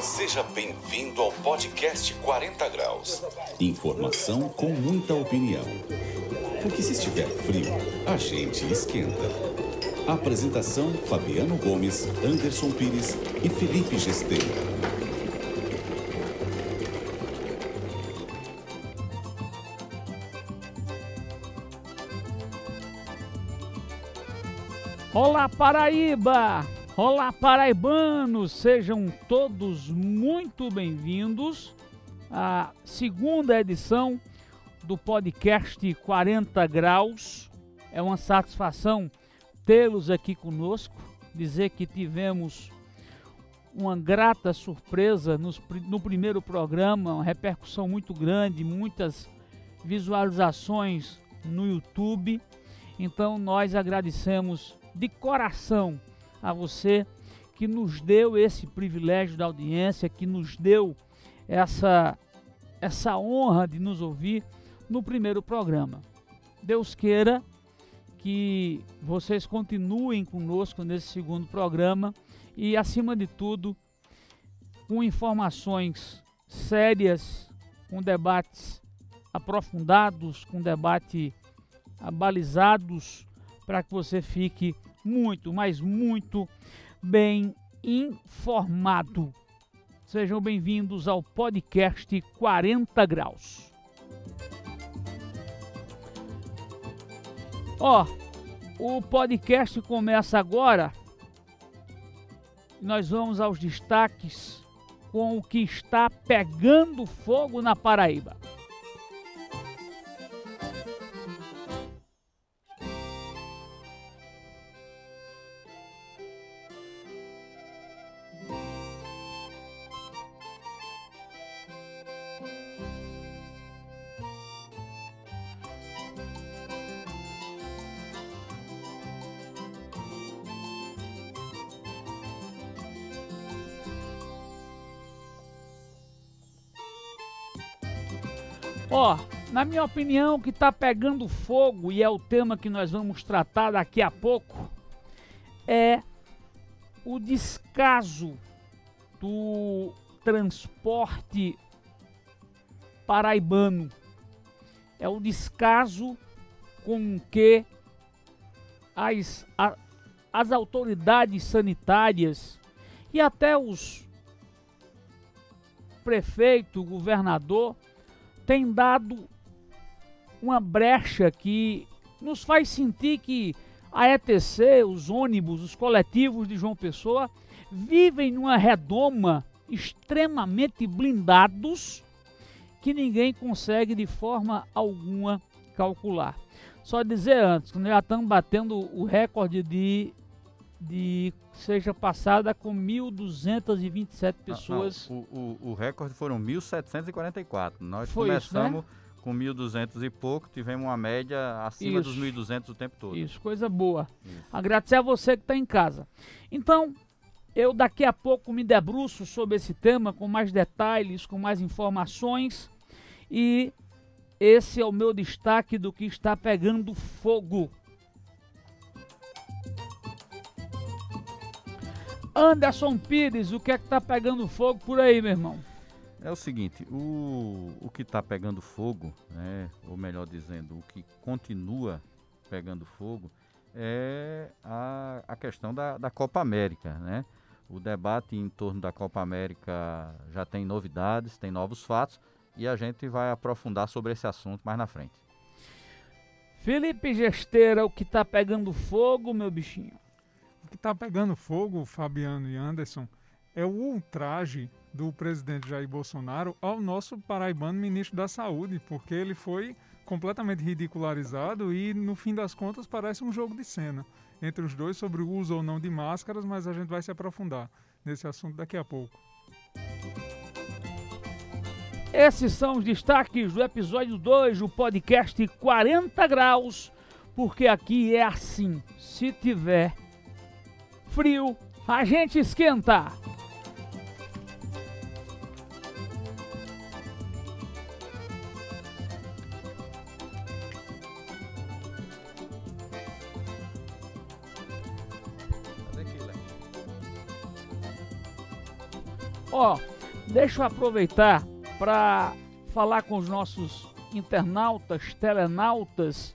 Seja bem-vindo ao podcast 40 Graus. Informação com muita opinião. Porque se estiver frio, a gente esquenta. Apresentação: Fabiano Gomes, Anderson Pires e Felipe Gesteira. Paraíba! Olá paraibanos! Sejam todos muito bem-vindos à segunda edição do podcast 40 Graus. É uma satisfação tê-los aqui conosco, dizer que tivemos uma grata surpresa no primeiro programa, uma repercussão muito grande, muitas visualizações no YouTube. Então nós agradecemos de coração a você que nos deu esse privilégio da audiência, que nos deu essa, essa honra de nos ouvir no primeiro programa. Deus queira que vocês continuem conosco nesse segundo programa e, acima de tudo, com informações sérias, com debates aprofundados, com debate abalizados para que você fique muito, mas muito bem informado. Sejam bem-vindos ao podcast 40 Graus. Ó, o podcast começa agora. Nós vamos aos destaques com o que está pegando fogo na Paraíba. Na minha opinião, o que está pegando fogo, e é o tema que nós vamos tratar daqui a pouco, é o descaso do transporte paraibano. É o descaso com que as, a, as autoridades sanitárias e até os prefeito, governador, tem dado uma brecha que nos faz sentir que a ETC, os ônibus, os coletivos de João Pessoa vivem numa redoma extremamente blindados que ninguém consegue de forma alguma calcular. Só dizer antes nós já estamos batendo o recorde de, de seja passada com 1.227 pessoas. Não, não. O, o, o, recorde foram 1.744. Nós Foi começamos isso, né? Com 1.200 e pouco, tivemos uma média acima Isso. dos 1.200 o tempo todo. Isso, coisa boa. Isso. Agradecer a você que está em casa. Então, eu daqui a pouco me debruço sobre esse tema com mais detalhes, com mais informações. E esse é o meu destaque do que está pegando fogo. Anderson Pires, o que é que tá pegando fogo por aí, meu irmão? É o seguinte, o, o que está pegando fogo, né, ou melhor dizendo, o que continua pegando fogo, é a, a questão da, da Copa América. Né? O debate em torno da Copa América já tem novidades, tem novos fatos, e a gente vai aprofundar sobre esse assunto mais na frente. Felipe Gesteira, o que tá pegando fogo, meu bichinho? O que está pegando fogo, Fabiano e Anderson, é o ultraje do presidente Jair Bolsonaro ao nosso paraibano ministro da Saúde, porque ele foi completamente ridicularizado e, no fim das contas, parece um jogo de cena entre os dois sobre o uso ou não de máscaras, mas a gente vai se aprofundar nesse assunto daqui a pouco. Esses são os destaques do episódio 2 do podcast 40 Graus, porque aqui é assim: se tiver frio, a gente esquenta. Ó, deixa eu aproveitar para falar com os nossos internautas, telenautas,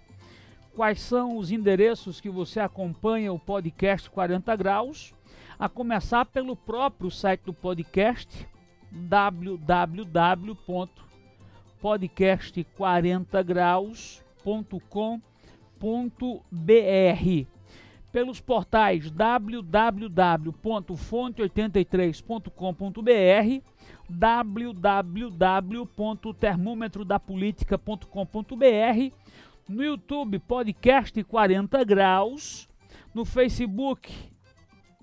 quais são os endereços que você acompanha o podcast 40 Graus, a começar pelo próprio site do podcast, www.podcast40graus.com.br pelos portais www.fonte83.com.br, www.termômetrodapolitica.com.br, no YouTube Podcast 40 Graus, no Facebook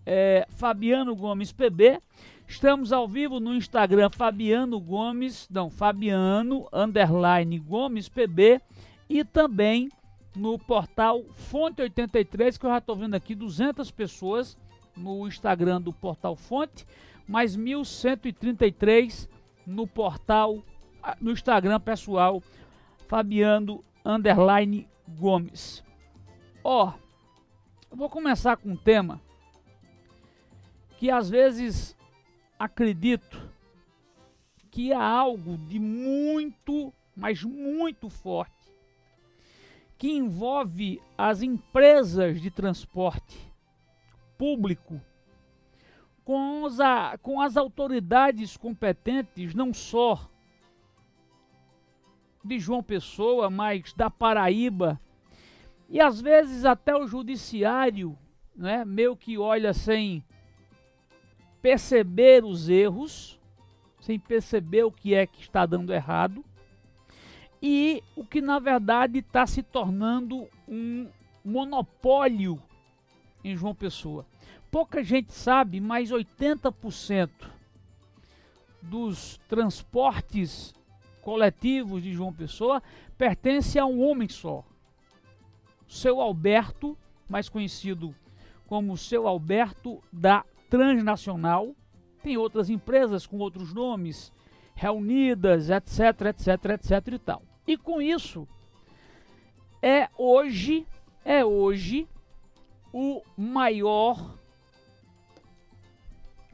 é, Fabiano Gomes PB, estamos ao vivo no Instagram Fabiano Gomes, não, Fabiano underline Gomes PB e também no portal Fonte 83, que eu já estou vendo aqui 200 pessoas no Instagram do portal Fonte, mais 1133 no portal, ah, no Instagram pessoal, Fabiano Underline Gomes. Ó, oh, eu vou começar com um tema que às vezes acredito que há algo de muito, mas muito forte que envolve as empresas de transporte público com, os, com as autoridades competentes, não só de João Pessoa, mas da Paraíba, e às vezes até o judiciário, né, meio que olha sem perceber os erros, sem perceber o que é que está dando errado, e o que na verdade está se tornando um monopólio em João Pessoa. Pouca gente sabe, mas 80% dos transportes coletivos de João Pessoa pertence a um homem só. Seu Alberto, mais conhecido como Seu Alberto da Transnacional. Tem outras empresas com outros nomes, reunidas, etc, etc, etc e tal. E com isso, é hoje, é hoje o maior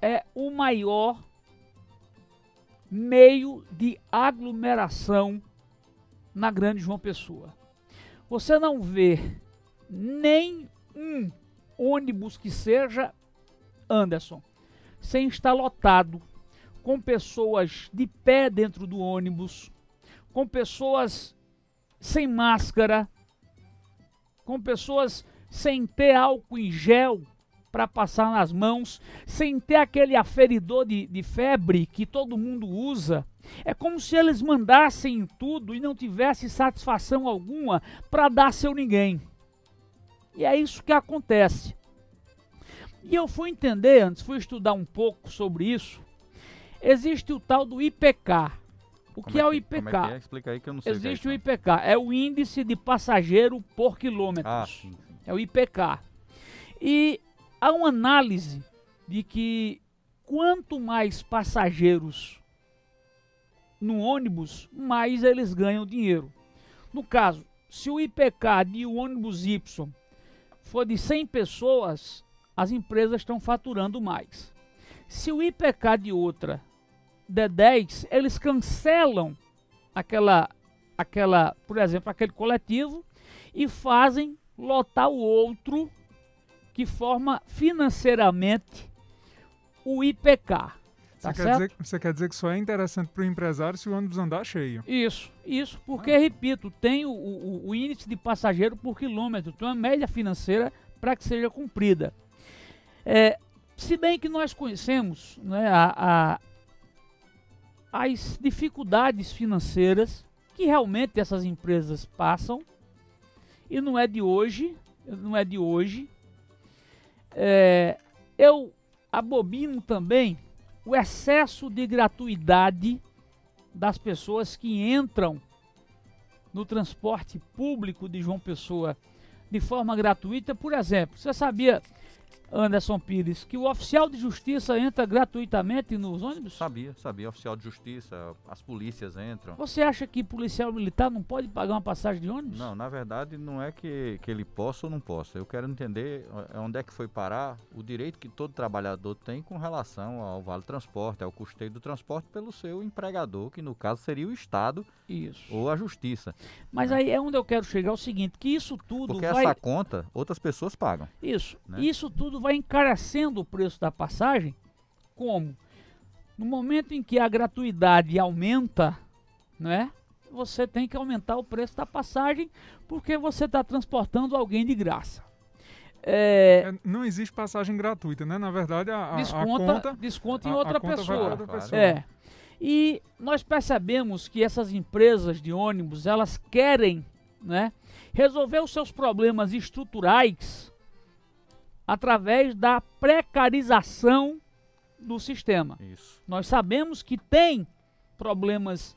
é o maior meio de aglomeração na Grande João Pessoa. Você não vê nem um ônibus que seja Anderson sem estar lotado, com pessoas de pé dentro do ônibus, com pessoas sem máscara, com pessoas sem ter álcool em gel para passar nas mãos, sem ter aquele aferidor de, de febre que todo mundo usa. É como se eles mandassem tudo e não tivesse satisfação alguma para dar seu ninguém. E é isso que acontece. E eu fui entender antes, fui estudar um pouco sobre isso. Existe o tal do IPK, o que, é, é, o IPK? É que é? Explica aí que eu não sei. Existe o, é IPK, é o índice de passageiro por quilômetros. Ah, sim, sim. É o IPK. E há uma análise de que quanto mais passageiros no ônibus, mais eles ganham dinheiro. No caso, se o IPK de um ônibus Y for de 100 pessoas, as empresas estão faturando mais. Se o IPK de outra der 10, eles cancelam aquela, aquela, por exemplo, aquele coletivo e fazem lotar o outro que forma financeiramente o IPK. Tá você, quer dizer, você quer dizer que só é interessante para o empresário se o ônibus andar cheio? Isso, isso, porque, ah. repito, tem o, o, o, índice de passageiro por quilômetro, tem uma média financeira para que seja cumprida. É, se bem que nós conhecemos né, a, a, as dificuldades financeiras que realmente essas empresas passam e não é de hoje, não é de hoje. É, eu abobino também o excesso de gratuidade das pessoas que entram no transporte público de João Pessoa de forma gratuita. Por exemplo, você sabia Anderson Pires, que o oficial de justiça entra gratuitamente nos ônibus? Sabia, sabia. Oficial de justiça, as polícias entram. Você acha que policial militar não pode pagar uma passagem de ônibus? Não, na verdade não é que, que ele possa ou não possa. Eu quero entender é onde é que foi parar o direito que todo trabalhador tem com relação ao vale transporte, ao custeio do transporte pelo seu empregador, que no caso seria o Estado Isso. ou a Justiça. Mas aí é onde eu quero chegar é o seguinte, que isso tudo Porque vai... essa conta outras pessoas pagam. Isso. né? Isso tudo vai encarecendo o preço da passagem. Como? No momento em que a gratuidade aumenta, né? Você tem que aumentar o preço da passagem porque você está transportando alguém de graça. É, É, não existe passagem gratuita, né? Na verdade, a, a- a desconta, conta... desconta em a- a outra pessoa. outra pessoa. É. E nós percebemos que essas empresas de ônibus, elas querem, né, resolver os seus problemas estruturais através da precarização do sistema. Isso. Nós sabemos que tem problemas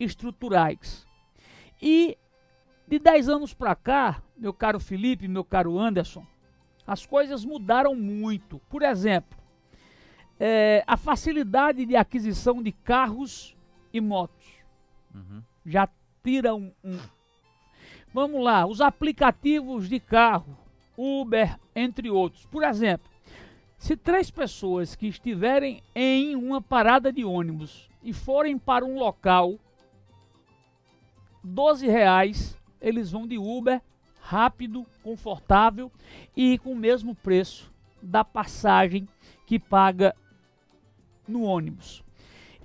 estruturais. E de 10 anos para cá, meu caro Felipe, meu caro Anderson, as coisas mudaram muito. Por exemplo, eh, a facilidade de aquisição de carros e motos Uhum. já tira um, um- Vamos lá, os aplicativos de carro, Uber, entre outros. Por exemplo, se três pessoas que estiverem em uma parada de ônibus e forem para um local, 12 reais, eles vão de Uber, rápido, confortável e com o mesmo preço da passagem que paga no ônibus.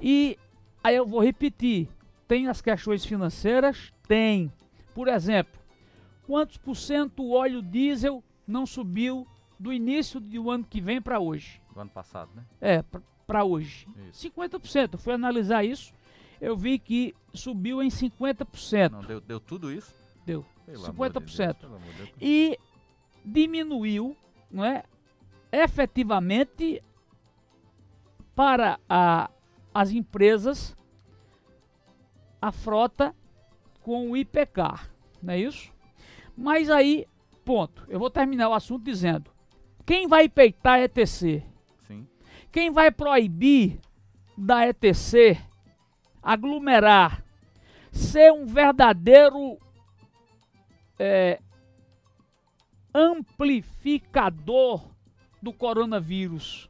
E aí eu vou repetir, tem as questões financeiras? Tem. Por exemplo, quantos por cento o óleo diesel não subiu do início do ano que vem para hoje? Do ano passado, né? É, para hoje. Isso. 50%. Eu fui analisar isso, eu vi que subiu em 50%. Não, deu, deu tudo isso? Deu. Pelo amor de 50%. Deus, pelo amor de Deus. E diminuiu, não é? Efetivamente para a- as empresas a frota com o IPK, não é isso? Mas aí, ponto. Eu vou terminar o assunto dizendo: quem vai peitar a ETC? Sim. Quem vai proibir da ETC aglomerar, ser um verdadeiro é, amplificador do coronavírus,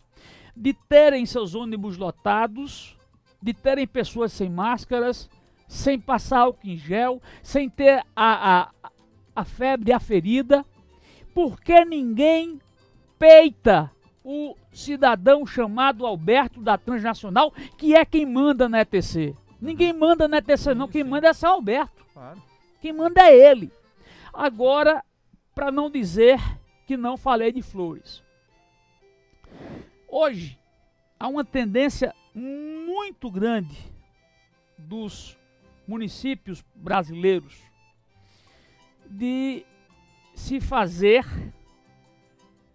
de terem seus ônibus lotados, de terem pessoas sem máscaras, sem passar álcool em gel, sem ter a, a, a febre aferida, porque ninguém peita o cidadão chamado Alberto da Transnacional, que é quem manda na ETC. Ninguém manda na ETC, não. Quem manda é só Alberto. Quem manda é ele. Agora, para não dizer que não falei de flores. Hoje, há uma tendência muito grande dos municípios brasileiros de se fazer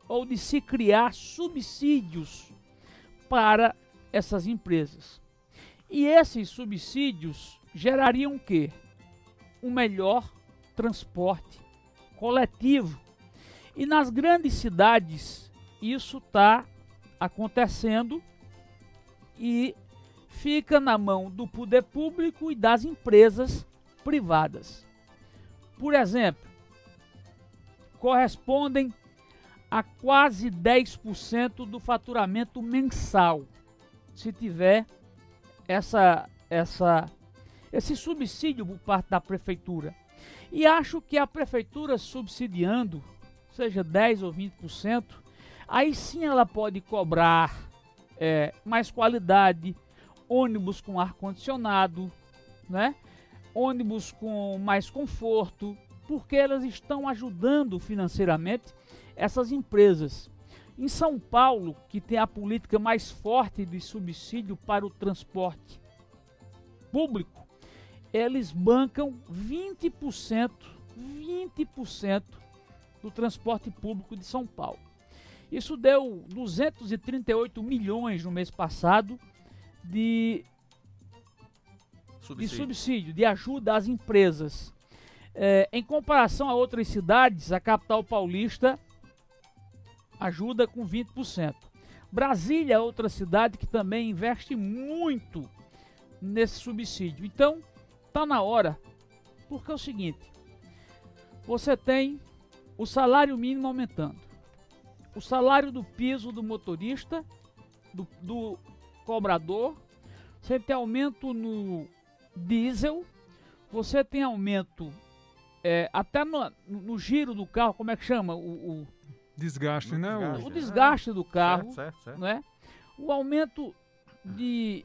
ou de se criar subsídios para essas empresas. E esses subsídios gerariam o quê? Um melhor transporte coletivo. E nas grandes cidades isso está acontecendo e fica na mão do poder público e das empresas privadas. Por exemplo, correspondem a quase 10% do faturamento mensal, se tiver essa, essa, esse subsídio por parte da prefeitura. E acho que a prefeitura subsidiando, seja 10 ou 20%, aí sim ela pode cobrar é, mais qualidade, ônibus com ar-condicionado, né? Ônibus com mais conforto, porque elas estão ajudando financeiramente essas empresas. Em São Paulo, que tem a política mais forte de subsídio para o transporte público, eles bancam 20%, 20% do transporte público de São Paulo. Isso deu 238 milhões no mês passado de, de Subsídio. subsídio, de ajuda às empresas. É, em comparação a outras cidades, a capital paulista ajuda com 20%. Brasília é outra cidade que também investe muito nesse subsídio. Então, tá na hora, porque é o seguinte: você tem o salário mínimo aumentando, o salário do piso do motorista, do, do cobrador, você tem aumento no diesel, você tem aumento é, até no, no, giro do carro, como é que chama? O, o desgaste, né? Desgaste, o, desgaste do carro, certo, certo, certo. Né? O aumento de,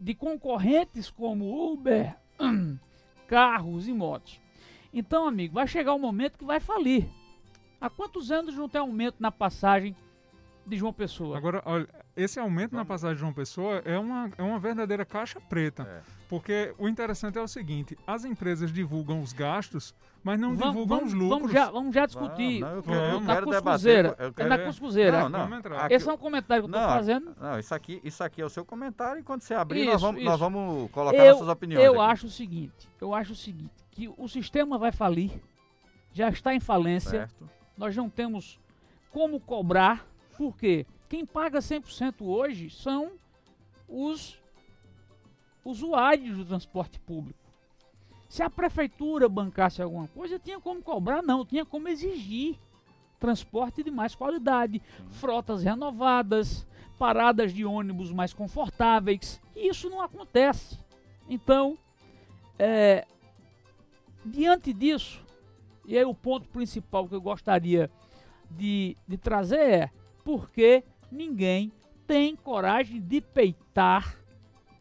de concorrentes como Uber, carros e motos. Então, amigo, vai chegar um momento que vai falir. Há quantos anos não tem aumento na passagem de João Pessoa? Agora, olha, esse aumento Vamos. na passagem de João Pessoa é uma, é uma verdadeira caixa preta. É. Porque o interessante é o seguinte: as empresas divulgam os gastos, mas não vamos, divulgam vamos, os lucros. Vamos já, vamos já discutir. Não, não, eu quero, eu na cuscuzeira. É na cuscuzeira. Não, não. Esse é um comentário que eu estou fazendo. Não, isso aqui, isso aqui é o seu comentário e quando você abrir, isso, nós, vamos, nós vamos colocar eu, nossas opiniões. Eu aqui. acho o seguinte: eu acho o seguinte, que o sistema vai falir, já está em falência. Certo. Nós não temos como cobrar, por quê? Quem paga 100% hoje são os usuários do transporte público. Se a prefeitura bancasse alguma coisa, tinha como cobrar, não, tinha como exigir transporte de mais qualidade, frotas renovadas, paradas de ônibus mais confortáveis. E isso não acontece. Então, é, diante disso, e aí o ponto principal que eu gostaria de, de trazer é porque ninguém tem coragem de peitar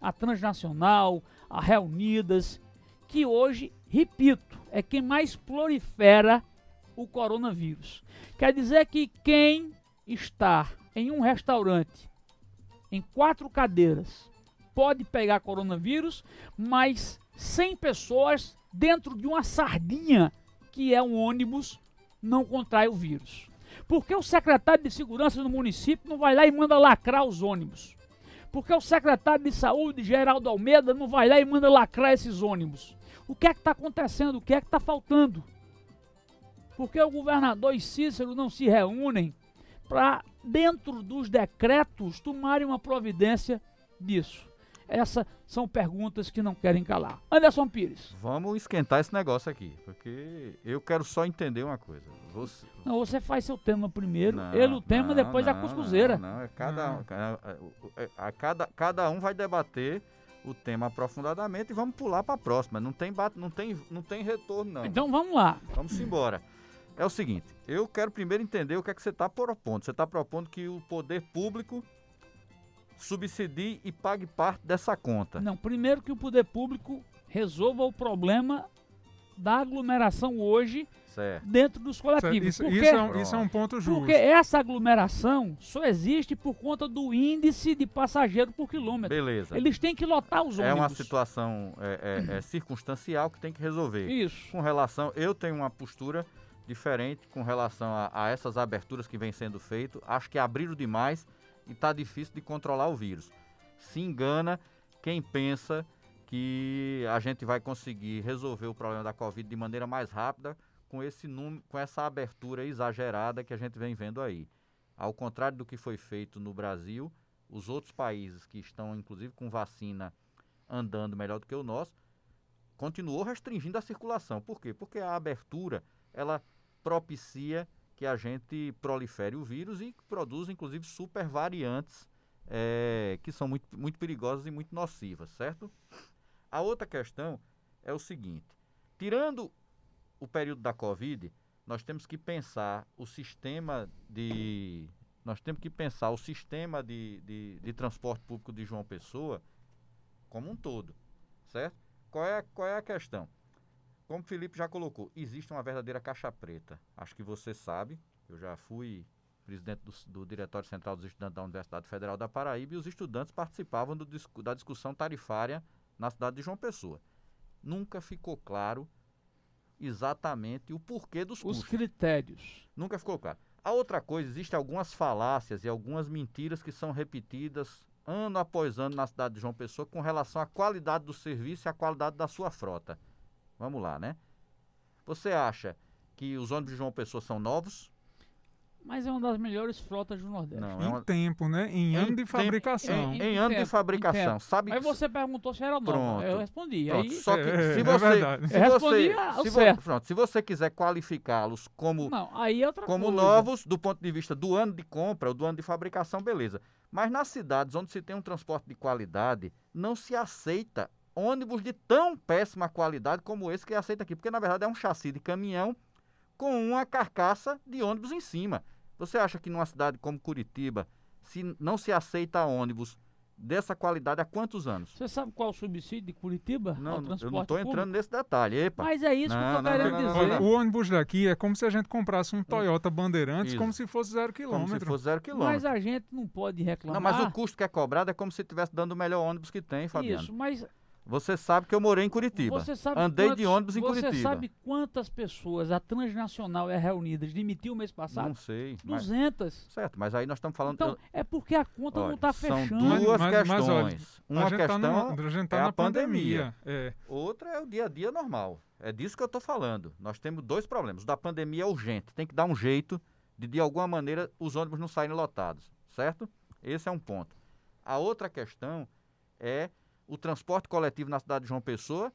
a transnacional, a Reunidas, que hoje, repito, é quem mais prolifera o coronavírus. Quer dizer que quem está em um restaurante em quatro cadeiras pode pegar coronavírus, mas 100 pessoas dentro de uma sardinha que é um ônibus não contrai o vírus. Porque o secretário de segurança do município não vai lá e manda lacrar os ônibus? Porque o secretário de saúde, Geraldo Almeida, não vai lá e manda lacrar esses ônibus? O que é que está acontecendo? O que é que está faltando? Porque o governador e Cícero não se reúnem para, dentro dos decretos, tomarem uma providência disso. Essas são perguntas que não querem calar. Anderson Pires. Vamos esquentar esse negócio aqui, porque eu quero só entender uma coisa. Você, não, você faz seu tema primeiro, não, ele o tema, não, depois não, a cuscuzeira. Não, é cada, um, é, a, cada, cada um vai debater o tema aprofundadamente e vamos pular para a próxima. Não tem, não, tem, não tem retorno, não. Então vamos lá. Vamos embora. É o seguinte, eu quero primeiro entender o que é que você está propondo. Você está propondo que o poder público subsidie e pague parte dessa conta. Não, primeiro que o poder público resolva o problema da aglomeração hoje certo. dentro dos coletivos. Isso, porque, isso, é um, isso, é um, ponto justo. Porque essa aglomeração só existe por conta do índice de passageiro por quilômetro. Beleza. Eles têm que lotar os ônibus. É uma situação é, é, é circunstancial que tem que resolver. Isso. Com relação, eu tenho uma postura diferente com relação a, a essas aberturas que vem sendo feito. Acho que abriram demais e está difícil de controlar o vírus. Se engana quem pensa que a gente vai conseguir resolver o problema da Covid de maneira mais rápida com esse número, com essa abertura exagerada que a gente vem vendo aí. Ao contrário do que foi feito no Brasil, os outros países que estão inclusive com vacina andando melhor do que o nosso, continuou restringindo a circulação. Por quê? Porque a abertura, ela propicia que a gente prolifere o vírus e produz, inclusive, super variantes é, que são muito, muito perigosas e muito nocivas, certo? A outra questão é o seguinte: tirando o período da Covid, nós temos que pensar o sistema de. Nós temos que pensar o sistema de, de, de transporte público de João Pessoa como um todo, certo? Qual é, qual é a questão? Como o Felipe já colocou, existe uma verdadeira caixa preta. Acho que você sabe, eu já fui presidente do, do Diretório Central dos Estudantes da Universidade Federal da Paraíba e os estudantes participavam do, da discussão tarifária na cidade de João Pessoa. Nunca ficou claro exatamente o porquê dos Os custos. critérios. Nunca ficou claro. A outra coisa, existem algumas falácias e algumas mentiras que são repetidas ano após ano na cidade de João Pessoa com relação à qualidade do serviço e à qualidade da sua frota. Vamos lá, né? Você acha que os ônibus de João Pessoa são novos? Mas é uma das melhores frotas do Nordeste. Não, é Em uma, tempo, né? Em ano de tempo- fabricação. em- em ano tempo, de fabricação. em. Sabe Mas você perguntou se era nova. Pronto. Eu respondi. Pronto, Aí, só que É, se é você, verdade. se Eu você, se vo- certo. pronto, se você quiser qualificá-los como não, aí é outra como coisa. novos do ponto de vista do ano de compra ou do ano de fabricação, beleza. Mas nas cidades onde se tem um transporte de qualidade, não se aceita ônibus de tão péssima qualidade como esse que aceita aqui, porque na verdade é um chassi de caminhão com uma carcaça de ônibus em cima. Você acha que numa cidade como Curitiba, se não se aceita ônibus dessa qualidade há quantos anos? Você sabe qual é o subsídio de Curitiba Não, ao eu transporte não estou entrando nesse detalhe. Epa. Mas é isso que eu Não, não, querendo não, não, dizer. não, O ônibus daqui é como se a gente comprasse um Toyota Bandeirantes, Isso. como se fosse zero como se quilômetro. fosse zero Mas quilômetro. a gente não pode reclamar. Não, mas o custo que é cobrado é como se estivesse dando o melhor ônibus que tem, Fabiano. Isso, mas Você sabe que eu morei em Curitiba. você sabe Andei quantos- de ônibus em Você Curitiba. sabe quantas pessoas a Transnacional é reunida demitiu o mês passado? Não sei. Mas, 200. certo, mas aí nós estamos falando. Então, eu- é porque a conta olha, não está são fechando. duas Mas- mas- mas olha, questões. Uma a gente tá, questão numa- a gente tá é na a pandemia. É. Outra é o dia a dia normal. É disso que eu estou falando. Nós temos dois problemas. O da pandemia é urgente. Tem que dar um jeito de, de alguma maneira, os ônibus não saírem lotados. Certo? Esse é um ponto. A outra questão é o transporte coletivo na cidade de João Pessoa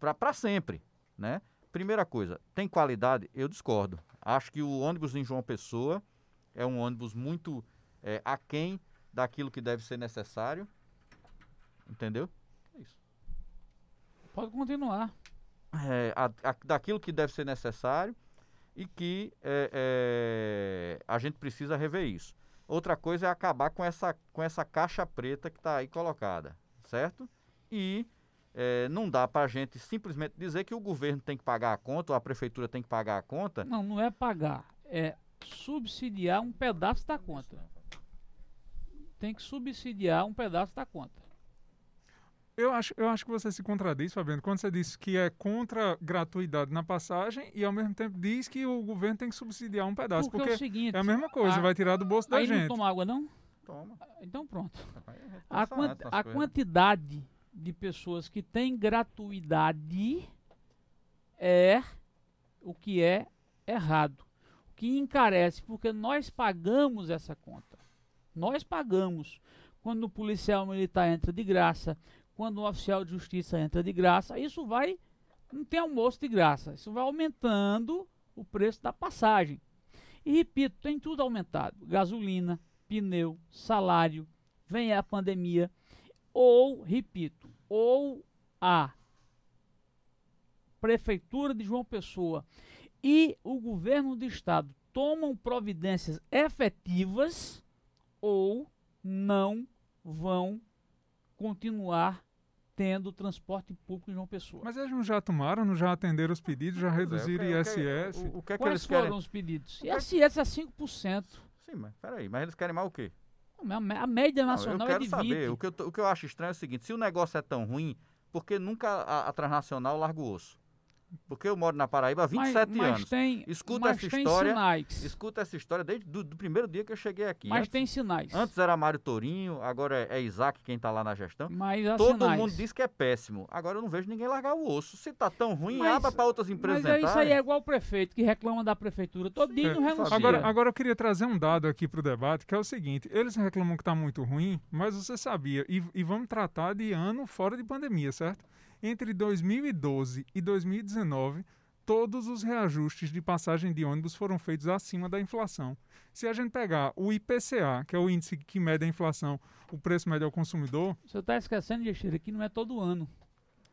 para sempre. Né? Primeira coisa, tem qualidade? Eu discordo. Acho que o ônibus em João Pessoa é um ônibus muito é, aquém daquilo que deve ser necessário. Entendeu? É isso. Pode continuar. é, a- a- daquilo que deve ser necessário e que é, é, a gente precisa rever isso. Outra coisa é acabar com essa, com essa caixa preta que está aí colocada, certo? E é, não dá para a gente simplesmente dizer que o governo tem que pagar a conta ou a prefeitura tem que pagar a conta. Não, não é pagar. É subsidiar um pedaço da conta. Tem que subsidiar um pedaço da conta. Eu acho, eu acho que você se contradiz, Fabiano, quando você diz que é contra gratuidade na passagem e ao mesmo tempo diz que o governo tem que subsidiar um pedaço. Porque, Porque, é o seguinte. é a mesma coisa, a- vai tirar do bolso da aí não gente. toma água, não? Toma. Então pronto. Aí a gente A, coisas. quantidade de pessoas que têm gratuidade é o que é errado. O que encarece, porque nós pagamos essa conta. Nós pagamos. Quando o policial militar entra de graça, quando o oficial de justiça entra de graça, isso vai. Não tem almoço de graça. Isso vai aumentando o preço da passagem. E repito, tem tudo aumentado: gasolina, pneu, salário, vem a pandemia, ou, repito, ou a Prefeitura de João Pessoa e o governo do estado tomam providências efetivas ou não vão continuar tendo transporte público em João Pessoa. Mas eles não já tomaram, não já atenderam os pedidos, já é, reduziram o que- o que- ISS. O, o que é que Quais eles foram querem? os pedidos? o ISS é 5%. Sim, mas peraí, mas eles querem mais o quê? A média Não, nacional eu quero é de 20%. saber. O que eu, o que eu acho estranho é o seguinte: se o negócio é tão ruim, por que nunca a, a transnacional larga o osso? Porque eu moro na Paraíba há 27 mas, mas anos. Tem, Escuta mas essa tem história, sinais. Escuta essa história desde do, do primeiro dia que eu cheguei aqui. Mas antes, tem sinais. antes era Mário Tourinho, agora é, é Isaac quem está lá na gestão. mas há Todo sinais. mundo diz que é péssimo. Agora eu não vejo ninguém largar o osso. Se tá tão ruim, Mas- abra para outras empresas Mas é isso aí é igual o prefeito que reclama da prefeitura. Todo dia e não É, renuncia. Agora, agora eu queria trazer um dado aqui para o debate, que é o seguinte: eles reclamam que está muito ruim, mas você sabia, e, e vamos tratar de ano fora de pandemia, certo? Entre 2012 e 2019, todos os reajustes de passagem de ônibus foram feitos acima da inflação. Se a gente pegar o IPCA, que é o índice que mede a inflação, o preço médio ao consumidor, Você está esquecendo, Gestira, que não é todo ano.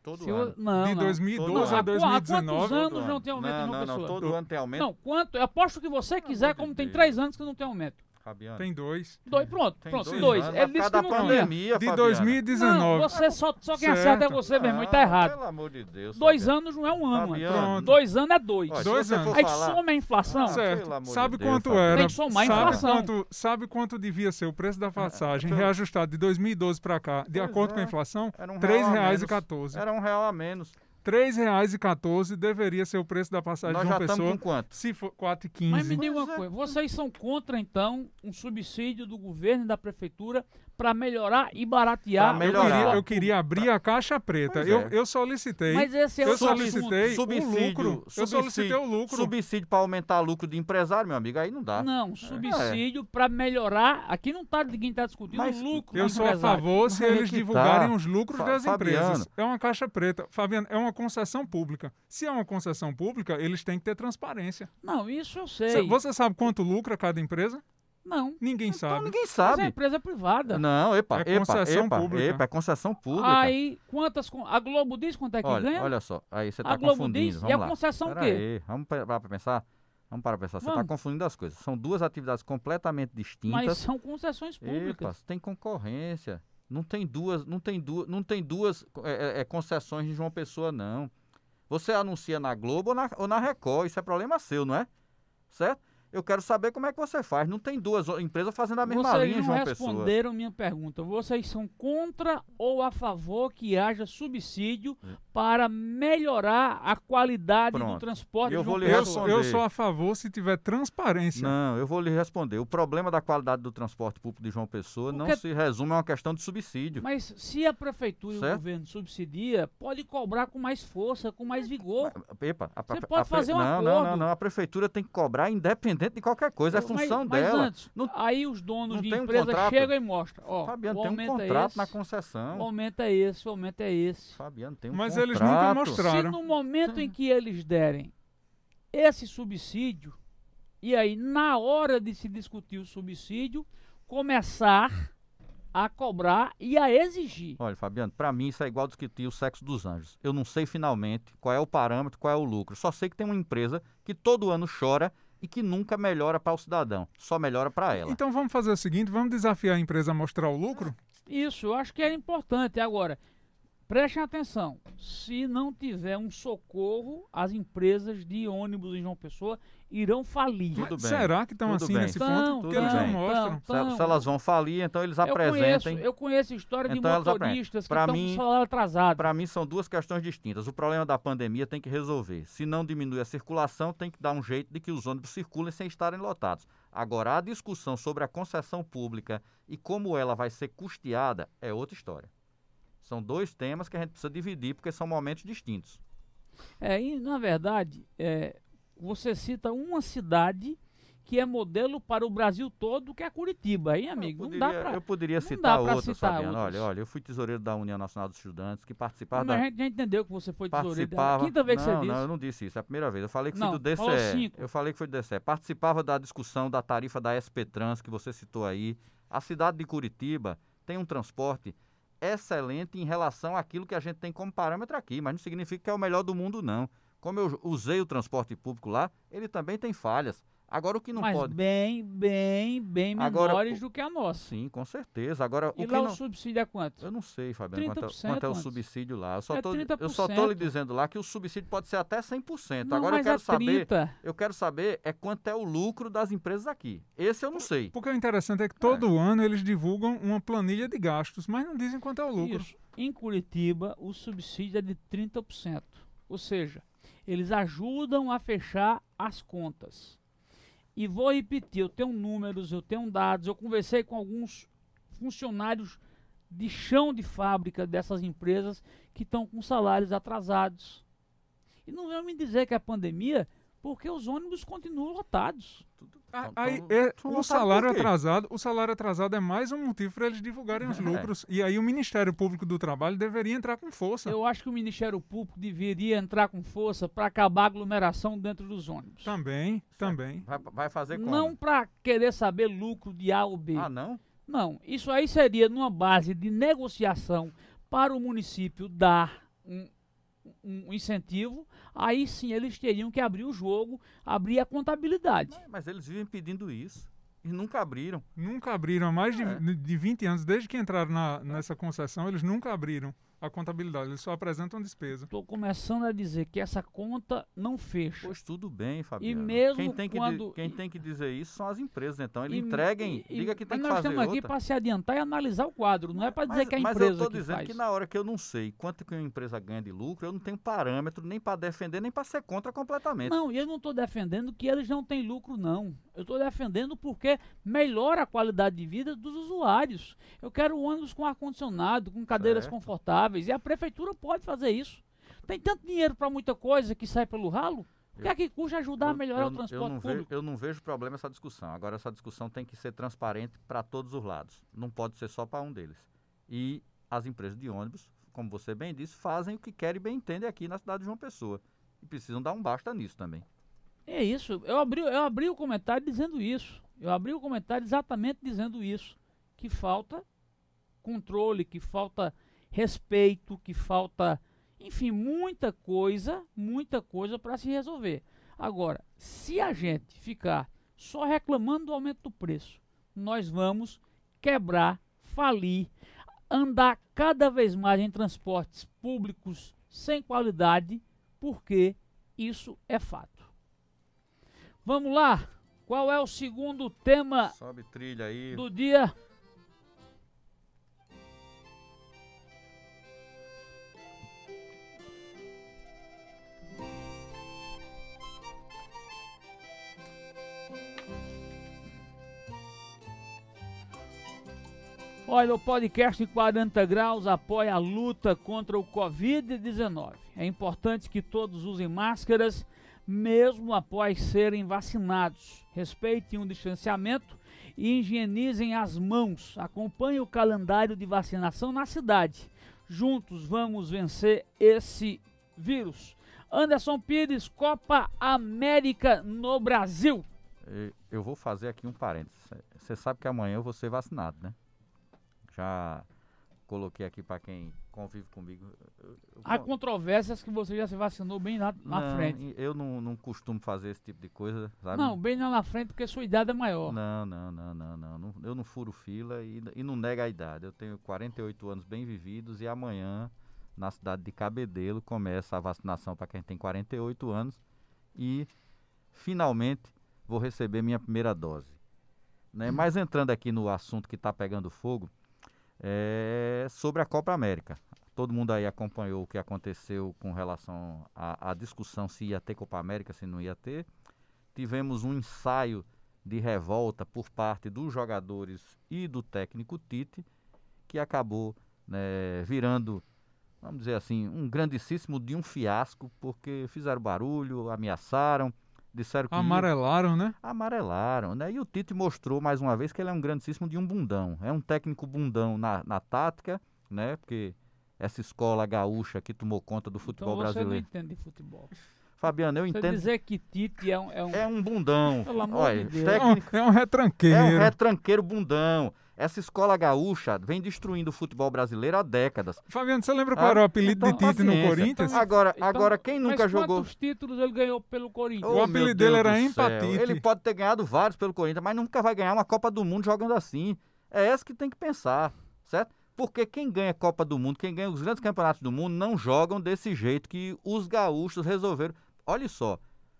Todo Se ano. Não, de não. 2012 Todo a ano. Há qu- há quantos 2019, anos Todo não tem aumento não, em João não, não, Pessoa? todo ano tem aumento. Não, quanto? Eu aposto que você quiser, como de tem três anos que não tem aumento. Fabiano. tem dois. Dois, pronto, Tem pronto, dois dois. Ele por disse causa que não pandemia, De Fabiano. 2019. Não, você só, só quem acerta é você, meu irmão, e tá Ah, errado. Pelo amor de Deus. Dois Fabiano. anos não é um ano. Fabiano. Pronto. Dois anos é dois. Dois anos. Aí falar- soma a inflação. Ah, Certo. pelo amor de Sabe Deus, quanto Fabiano. era? Tem que somar a sabe inflação. quanto, sabe quanto devia ser o preço da passagem Então- reajustado de 2012 para cá, de Pois acordo com a é. inflação? Era um R$ real a 3,14. menos. Era um real a menos. R$ 3,14 deveria ser o preço da passagem Nós de já uma estamos pessoa. com quanto? Se for Mas me 4,15. diga uma é. coisa, vocês são contra, então, um subsídio do governo e da prefeitura para melhorar e baratear Pra Eu melhorar. queria, eu queria abrir a caixa preta. Pois Eu, é. eu solicitei. Mas esse é eu o solicitei Subsídio, o lucro. Eu solicitei o lucro. Subsídio para aumentar o lucro de empresário, meu amigo, aí não dá. Não, subsídio para melhorar. Aqui não tá ninguém está discutindo Mas o lucro. Eu sou a empresário. favor se Mas aí eles que divulgarem tá. os lucros Fa- das empresas. Fabiano. É uma caixa preta. Fabiano, é uma concessão pública. Se é uma concessão pública, eles têm que ter transparência. Não, isso eu sei. Você sabe quanto lucra cada empresa? Não. Ninguém Então sabe. ninguém Mas é sabe. empresa privada. Não, epa, É epa, concessão epa, pública. epa, é concessão pública. Aí, quantas. A Globo diz quanto é que olha, ganha? olha só, aí você a está Globo confundindo. diz. Vamos E a lá. concessão o quê? aí, vamos parar para pensar. Vamos parar para pensar. Você está confundindo as coisas. São duas atividades completamente Mas distintas. são concessões Epa, públicas. tem concorrência. Não tem duas, não tem duas, não tem duas é, é, é, concessões de João Pessoa, não. Você anuncia na Globo ou na, ou na Record, isso é problema seu, não é? Certo? Eu quero saber como é que você faz. Não tem duas empresas fazendo a mesma Vocês linha, não João Pessoa. responderam minha pergunta. Vocês são contra ou a favor que haja subsídio para melhorar a qualidade do. Pronto. transporte Eu de João vou lhe sou- eu responder. sou a favor se tiver transparência. Não, eu vou lhe responder. O problema da qualidade do transporte público de João Pessoa não Porque- se resume a uma questão de subsídio. Mas se a prefeitura e o Certo. governo subsidia, pode cobrar com mais força, com mais vigor. Epa, a, Você pre- pode a fazer um não, não, não, acordo. não. A prefeitura tem que cobrar independente de qualquer coisa. É Mas- função mas dela. antes, Não- aí os donos de um empresa contrato? chegam e mostram. Ó, Fabiano, o tem um contrato esse, na O concessão. aumento é esse, o aumento é esse. Fabiano, tem um Mas contrato. eles nunca Se mostraram. no momento em que eles derem esse subsídio, e aí na hora de se discutir o subsídio, começar a cobrar e a exigir. Olha, Fabiano, pra mim isso é igual discutir o sexo dos anjos. Eu não sei finalmente qual é o parâmetro, qual é o lucro. Só sei que tem uma empresa que todo ano chora e que nunca melhora para o cidadão. Só melhora para ela. Então vamos fazer o seguinte: vamos desafiar a empresa a mostrar o lucro? Isso, eu acho que é importante. Agora, prestem atenção: se não tiver um socorro, as empresas de ônibus em João Pessoa irão falir. Tudo bem. Será que estão assim bem. nesse Tão, ponto? Porque tudo eles não bem. mostram. Se, el- se elas vão falir, então eles eu conheço, apresentem. eu conheço história de Então apresentam. motoristas que estão mim- com salário atrasado. Para mim são duas questões distintas. O problema da pandemia tem que resolver. Se não diminui a circulação, tem que dar um jeito de que os ônibus circulem sem estarem lotados. Agora, a discussão sobre a concessão pública e como ela vai ser custeada é outra história. São dois temas que a gente precisa dividir porque são momentos distintos. É, e na verdade, é, você cita uma cidade que é modelo para o Brasil todo, que é Curitiba, hein, amigo? eu não poderia, dá pra... eu poderia não citar citar Fabiano. Olha, olha, eu fui tesoureiro da União Nacional dos Estudantes que participava Mas da, a gente já entendeu que você foi tesoureiro. participava. Quinta vez que não, você não, disse. eu não disse isso. É a primeira vez. Eu falei que Não, fui do DCE. Eu falei que foi do DCE. Participava da discussão da tarifa da SP Trans que você citou aí. A cidade de Curitiba tem um transporte excelente em relação àquilo que a gente tem como parâmetro aqui, mas não significa que é o melhor do mundo não. Como eu usei o transporte público lá, ele também tem falhas. Agora o que não Mas pode. bem, bem, bem Agora, menores do que a nossa. Sim, com certeza. Agora E o que lá não o subsídio é quanto? eu não sei, Fabiano, quanto, é- 30% quanto é o subsídio lá. Eu só É tô, eu só tô lhe 30%. dizendo lá que o subsídio pode ser até 100%. Não, Agora eu quero é saber 30. Eu quero saber é quanto é o lucro das empresas aqui. Esse eu não sei. Porque o interessante é que todo ano eles divulgam uma planilha de gastos, mas não dizem quanto é o lucro. Isso. Em Curitiba, o subsídio é de 30%. Ou seja, eles ajudam a fechar as contas. E vou repetir, eu tenho números, eu tenho dados, eu conversei com alguns funcionários de chão de fábrica dessas empresas que estão com salários atrasados. E não vão me dizer que é pandemia, porque os ônibus continuam lotados. Então, Aí, então, é, o salário atrasado, o salário atrasado é mais um motivo para eles divulgarem os É. lucros. E aí o Ministério Público do Trabalho deveria entrar com força. Eu acho que o Ministério Público deveria entrar com força para acabar a aglomeração dentro dos ônibus. Também, também. Vai, vai fazer como? Não para querer saber lucro de A ou B. Ah, não? Não, isso aí seria numa base de negociação para o município dar um, um incentivo. Aí sim eles teriam que abrir o jogo, abrir a contabilidade. Mas eles vivem pedindo isso. E nunca abriram. Nunca abriram há mais de, É. de 20 anos, desde que entraram na- nessa concessão, eles nunca abriram. A contabilidade, eles só apresentam despesa. Estou começando a dizer que essa conta não fecha. Pois tudo bem, Fabiano. E mesmo quem tem que, quando... quem tem que dizer isso são as empresas, então. Ele entreguem, e- diga que tem mas que nós fazer estamos aqui para se adiantar e analisar o quadro, não é para dizer mas, que é a mas empresa eu estou dizendo faz. que na hora que eu não sei quanto que uma empresa ganha de lucro, eu não tenho parâmetro nem para defender, nem para ser contra completamente. Não, e eu não estou defendendo que eles não têm lucro, não. Eu estou defendendo porque melhora a qualidade de vida dos usuários. Eu quero ônibus com ar-condicionado, com cadeiras Certo. confortáveis, e a prefeitura pode fazer isso. Tem tanto dinheiro para muita coisa que sai pelo ralo. O que é que custa ajudar a Eu- melhorar eu, o transporte eu não público? Vejo, eu não vejo problema essa discussão. Agora, essa discussão tem que ser transparente para todos os lados. Não pode ser só para um deles. E as empresas de ônibus, como você bem disse, fazem o que querem e bem entendem aqui na cidade de João Pessoa. E precisam dar um basta nisso também. É isso. Eu abri, eu abri o comentário dizendo isso. Eu abri o comentário exatamente dizendo isso. Que falta controle, que falta respeito, que falta, enfim, muita coisa, muita coisa para se resolver. Agora, se a gente ficar só reclamando do aumento do preço, nós vamos quebrar, falir, andar cada vez mais em transportes públicos sem qualidade, porque isso é fato. Vamos lá. Qual é o segundo tema Sobe trilha aí. do dia? Olha, o podcast 40 Graus apoia a luta contra o Covid-19. É importante que todos usem máscaras, mesmo após serem vacinados. Respeitem o distanciamento e higienizem as mãos. Acompanhe o calendário de vacinação na cidade. Juntos vamos vencer esse vírus. Anderson Pires, Copa América no Brasil. Eu vou fazer aqui um parênteses. Você sabe que amanhã eu vou ser vacinado, né? Já coloquei aqui para quem convive comigo. Eu- eu Há vou- controvérsias que você já se vacinou bem lá na Não, frente. Eu não, não costumo fazer esse tipo de coisa, sabe? Não, bem lá na frente porque sua idade é maior. Não, não, não, não, não, não. Eu não furo fila e, e não nega a idade. Eu tenho 48 anos bem vividos e amanhã, na cidade de Cabedelo, começa a vacinação para quem tem 48 anos e finalmente vou receber minha primeira dose. Né? Mas entrando aqui no assunto que está pegando fogo, é sobre a Copa América. Todo mundo aí acompanhou o que aconteceu com relação à, discussão se ia ter Copa América, se não ia ter. Tivemos um ensaio de revolta por parte dos jogadores e do técnico Tite, que acabou né, virando, vamos dizer assim, um grandíssimo de um fiasco, porque fizeram barulho, ameaçaram, disseram que. ia- Amarelaram, né? amarelaram, né? E o Tite mostrou mais uma vez que ele é um grandíssimo de um bundão. É um técnico bundão na, na tática, né? Porque essa escola gaúcha que tomou conta do futebol então você brasileiro. não entende de futebol. Fabiano, eu Você entendo. dizer que Tite é um, é um- É um bundão. Pelo amor Olha, de Deus. É um, técnico, é um retranqueiro. é um retranqueiro bundão. Essa escola gaúcha vem destruindo o futebol brasileiro há décadas. Fabiano, você lembra qual Ah, era o apelido então, de Tite no paciência. Corinthians? Agora, Então, agora quem mas nunca jogou. quantos títulos ele ganhou pelo Corinthians? O Oh, apelido meu dele Deus era. Empatite. Ele pode ter ganhado vários pelo Corinthians, mas nunca vai ganhar uma Copa do Mundo jogando assim. É essa que tem que pensar, certo? Porque quem ganha Copa do Mundo, quem ganha os grandes campeonatos do mundo, não jogam desse jeito que os gaúchos resolveram. Olha só,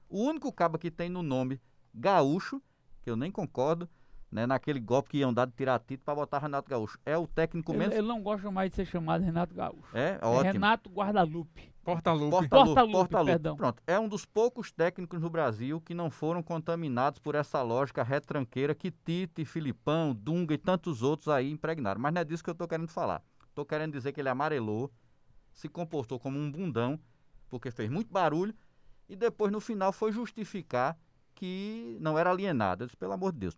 o único cabo que tem no nome gaúcho, que eu nem concordo, né, naquele golpe que iam dar de tirar título para botar Renato Gaúcho, é o técnico Ele, menos. ele não gosta mais de ser chamado Renato Gaúcho. É, É ótimo. Renato Guardalupe. Porta-Lupe. Porta-Lupe, Porta-Lupe, Porta-Lupe. perdão. Pronto, é um dos poucos técnicos no Brasil que não foram contaminados por essa lógica retranqueira que Tite, Filipão, Dunga e tantos outros aí impregnaram. Mas não é disso que eu estou querendo falar. Estou querendo dizer que ele amarelou, se comportou como um bundão, porque fez muito barulho, e depois no final foi justificar que não era alienado. Eu disse, pelo amor de Deus.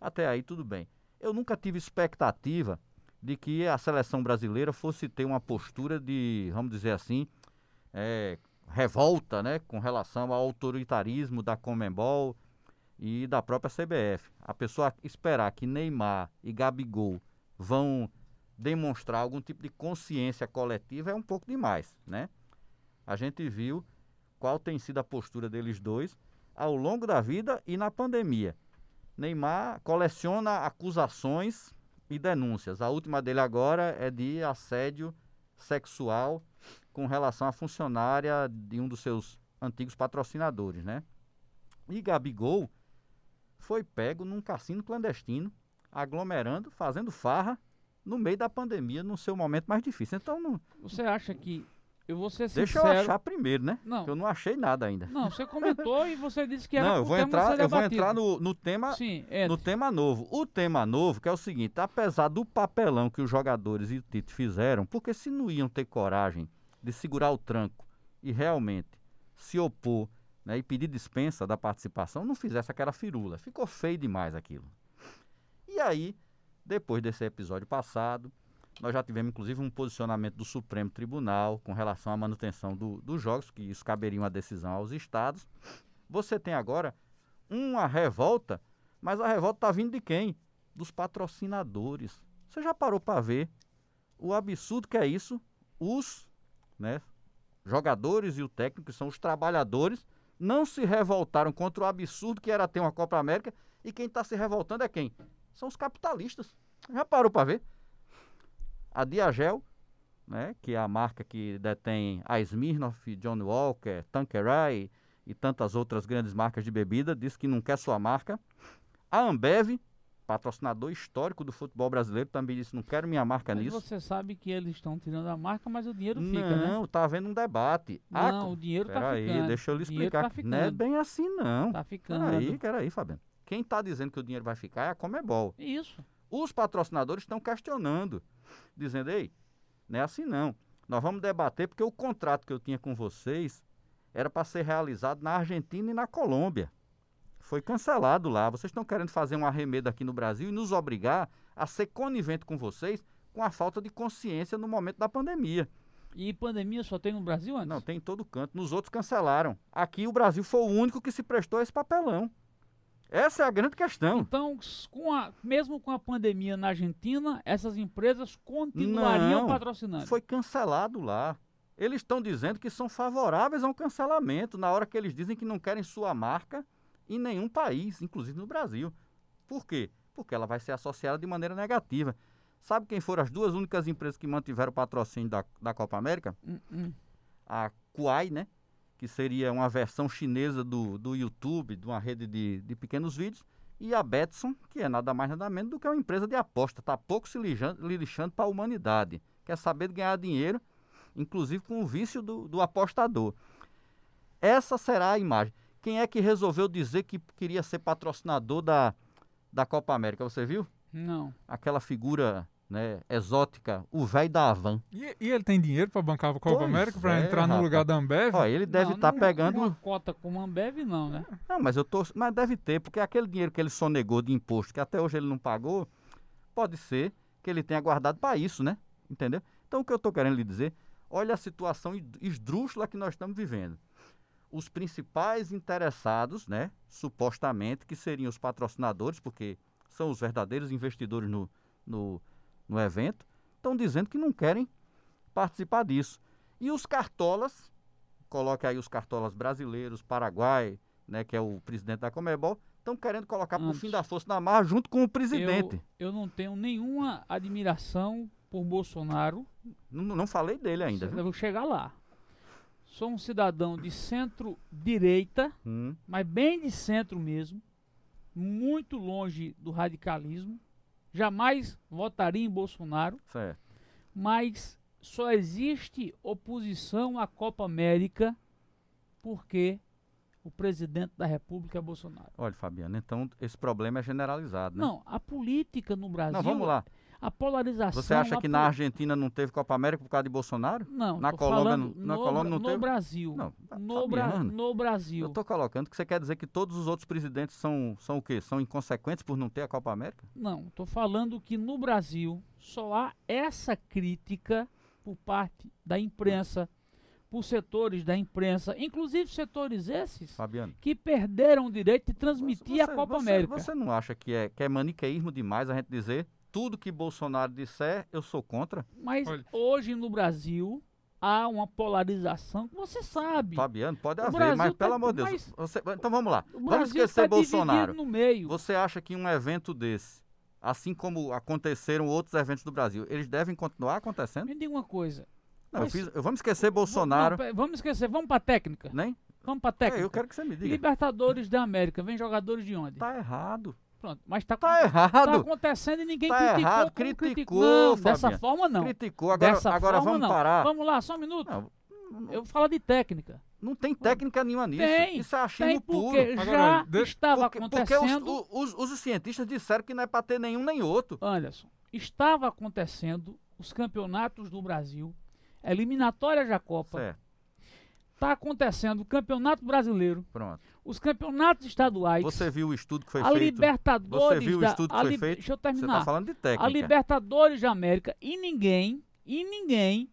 Até aí tudo bem. Eu nunca tive expectativa de que a seleção brasileira fosse ter uma postura de, vamos dizer assim, é, revolta né, com relação ao autoritarismo da Comembol e da própria CBF. A pessoa esperar que Neymar e Gabigol vão demonstrar algum tipo de consciência coletiva é um pouco demais, né? A gente viu qual tem sido a postura deles dois ao longo da vida e na pandemia. Neymar coleciona acusações e denúncias. A última dele agora é de assédio sexual com relação à funcionária de um dos seus antigos patrocinadores, né? E Gabigol foi pego num cassino clandestino, aglomerando, fazendo farra no meio da pandemia, no seu momento mais difícil. Então, não, Você acha que. Eu vou ser deixa sincero. eu achar primeiro, né? Não. Eu não achei nada ainda. Não, você comentou e você disse que era não, eu vou tema entrar, eu vou entrar no, no tema Sim, é. no tema novo. O tema novo, que é o seguinte, apesar do papelão que os jogadores e o Tite fizeram, porque se não iam ter coragem de segurar o tranco e realmente se opor né, e pedir dispensa da participação, não fizesse aquela firula. Ficou feio demais aquilo. E aí, depois desse episódio passado, nós já tivemos inclusive um posicionamento do Supremo Tribunal com relação à manutenção do- dos jogos, que isso caberia uma decisão aos estados. Você tem agora uma revolta, mas a revolta está vindo de quem? Dos patrocinadores. Você já parou para ver o absurdo que é isso? Os né, jogadores e o técnico, que são os trabalhadores, não se revoltaram contra o absurdo que era ter uma Copa América e quem está se revoltando é quem? São os capitalistas. Já parou para ver? A Diagel, né, que é a marca que detém a Smirnoff, John Walker, Tanqueray e tantas outras grandes marcas de bebida, disse que não quer sua marca. A Ambev, patrocinador histórico do futebol brasileiro, também disse não quero minha marca Mas nisso. você sabe que eles estão tirando a marca, mas o dinheiro fica, né? não, tá havendo um debate. A Não, o dinheiro tá Peraí, ficando. deixa eu lhe explicar. tá não é bem assim, não. Tá ficando. Peraí, peraí, Fabiano. Quem está dizendo que o dinheiro vai ficar é a Comebol. Isso. Os patrocinadores estão questionando, dizendo, ei, não é assim não. Nós vamos debater porque o contrato que eu tinha com vocês era para ser realizado na Argentina e na Colômbia. Foi cancelado lá. Vocês estão querendo fazer um arremedo aqui no Brasil e nos obrigar a ser conivente com vocês com a falta de consciência no momento da pandemia. E pandemia só tem no Brasil antes? Não, tem em todo canto. Nos outros cancelaram. Aqui o Brasil foi o único que se prestou a esse papelão. Essa é a grande questão. Então, com a, mesmo com a pandemia na Argentina, essas empresas continuariam Não, patrocinando. Foi cancelado lá. Eles estão dizendo que são favoráveis a um cancelamento na hora que eles dizem que não querem sua marca em nenhum país, inclusive no Brasil. Por quê? Porque ela vai ser associada de maneira negativa. Sabe quem foram as duas únicas empresas que mantiveram o patrocínio da, da Copa América? Hum, hum. a Kuai, né? Que seria uma versão chinesa do, do YouTube, de uma rede de, de pequenos vídeos, e a Betson, que é nada mais nada menos do que uma empresa de aposta, está pouco se lixando, lixando para a humanidade. Quer saber de ganhar dinheiro, inclusive com o vício do, do apostador. Essa será a imagem. Quem é que resolveu dizer que queria ser patrocinador da, da Copa América? Você viu? Não. Aquela figura né, exótica, o velho da Havan. E, e ele tem dinheiro para bancar a Copa Pois América para é, entrar no rapaz. lugar da Ambev? Ó, ele deve estar não- pegando Uma cota como a Ambev, não, né? Não, mas eu tô. Mas deve ter, porque aquele dinheiro que ele sonegou de imposto, que até hoje ele não pagou, pode ser que ele tenha guardado para isso, né? Entendeu? Então o que eu estou querendo lhe dizer, olha a situação esdrúxula que nós estamos vivendo. Os principais interessados, né, supostamente, que seriam os patrocinadores, porque são os verdadeiros investidores no, no, no evento, estão dizendo que não querem participar disso. E os cartolas, coloque aí os cartolas brasileiros, Paraguai, né, que é o presidente da Comebol, estão querendo colocar por Antes. fim da força na marra junto com o presidente. Eu, eu não tenho nenhuma admiração por Bolsonaro. Não, não falei dele ainda. Eu Viu? vou chegar lá. Sou um cidadão de centro-direita, Hum, mas bem de centro mesmo, muito longe do radicalismo. Jamais votaria em Bolsonaro, certo. mas só existe oposição à Copa América porque o presidente da República é Bolsonaro. Olha, Fabiano, então esse problema é generalizado, né? Não, a política no Brasil, Não, vamos lá. A polarização. Você acha que na Argentina não teve Copa América por causa de Bolsonaro? Não, na Colômbia não- na no, Colômbia não no teve? Brasil. Não, no, Bra Fabiano, no Brasil. Eu estou colocando que você quer dizer que todos os outros presidentes são, são o quê? São inconsequentes por não ter a Copa América? Não, estou falando que no Brasil só há essa crítica por parte da imprensa, por setores da imprensa, inclusive setores esses Fabiano. que perderam o direito de transmitir a Copa você, América. Você não acha que é, que é maniqueísmo demais a gente dizer tudo que Bolsonaro disser, eu sou contra? Mas Olha. hoje no Brasil há uma polarização que você sabe. Fabiano, pode O haver, Brasil mas tá- pelo amor de Deus. você- então vamos lá. O Vamos Brasil esquecer está Bolsonaro. no meio. Você acha que um evento desse, assim como aconteceram outros eventos do Brasil, eles devem continuar acontecendo? Me diga uma coisa. Não, eu Mas- fiz- eu- vamos esquecer Bolsonaro. Não, vamos esquecer, vamos pra técnica. Nem? Vamos pra É, técnica. eu quero que você me diga. Libertadores da América, vem jogadores de onde? Tá errado. Pronto, mas tá, Tá tá errado. acontecendo e ninguém Tá criticou. errado, como criticou, Não, dessa forma não. Criticou. Agora, dessa agora forma vamos não. parar. Vamos lá, só um minuto. Não, Eu vou falar de técnica. não tem técnica nenhuma nisso. Tem, Isso é achismo Tem puro. Agora, já deixa- estava Porque, porque os, acontecendo. os- os cientistas disseram que não é para ter nenhum nem outro. Anderson, estava acontecendo os campeonatos do Brasil, eliminatórias da Copa. Certo, Está acontecendo o Campeonato Brasileiro, pronto. os campeonatos estaduais, Você viu o estudo que foi a feito? Libertadores Você viu o da estudo que a foi feito? Deixa eu Você terminar. está falando de a técnica. Libertadores da América e ninguém, e ninguém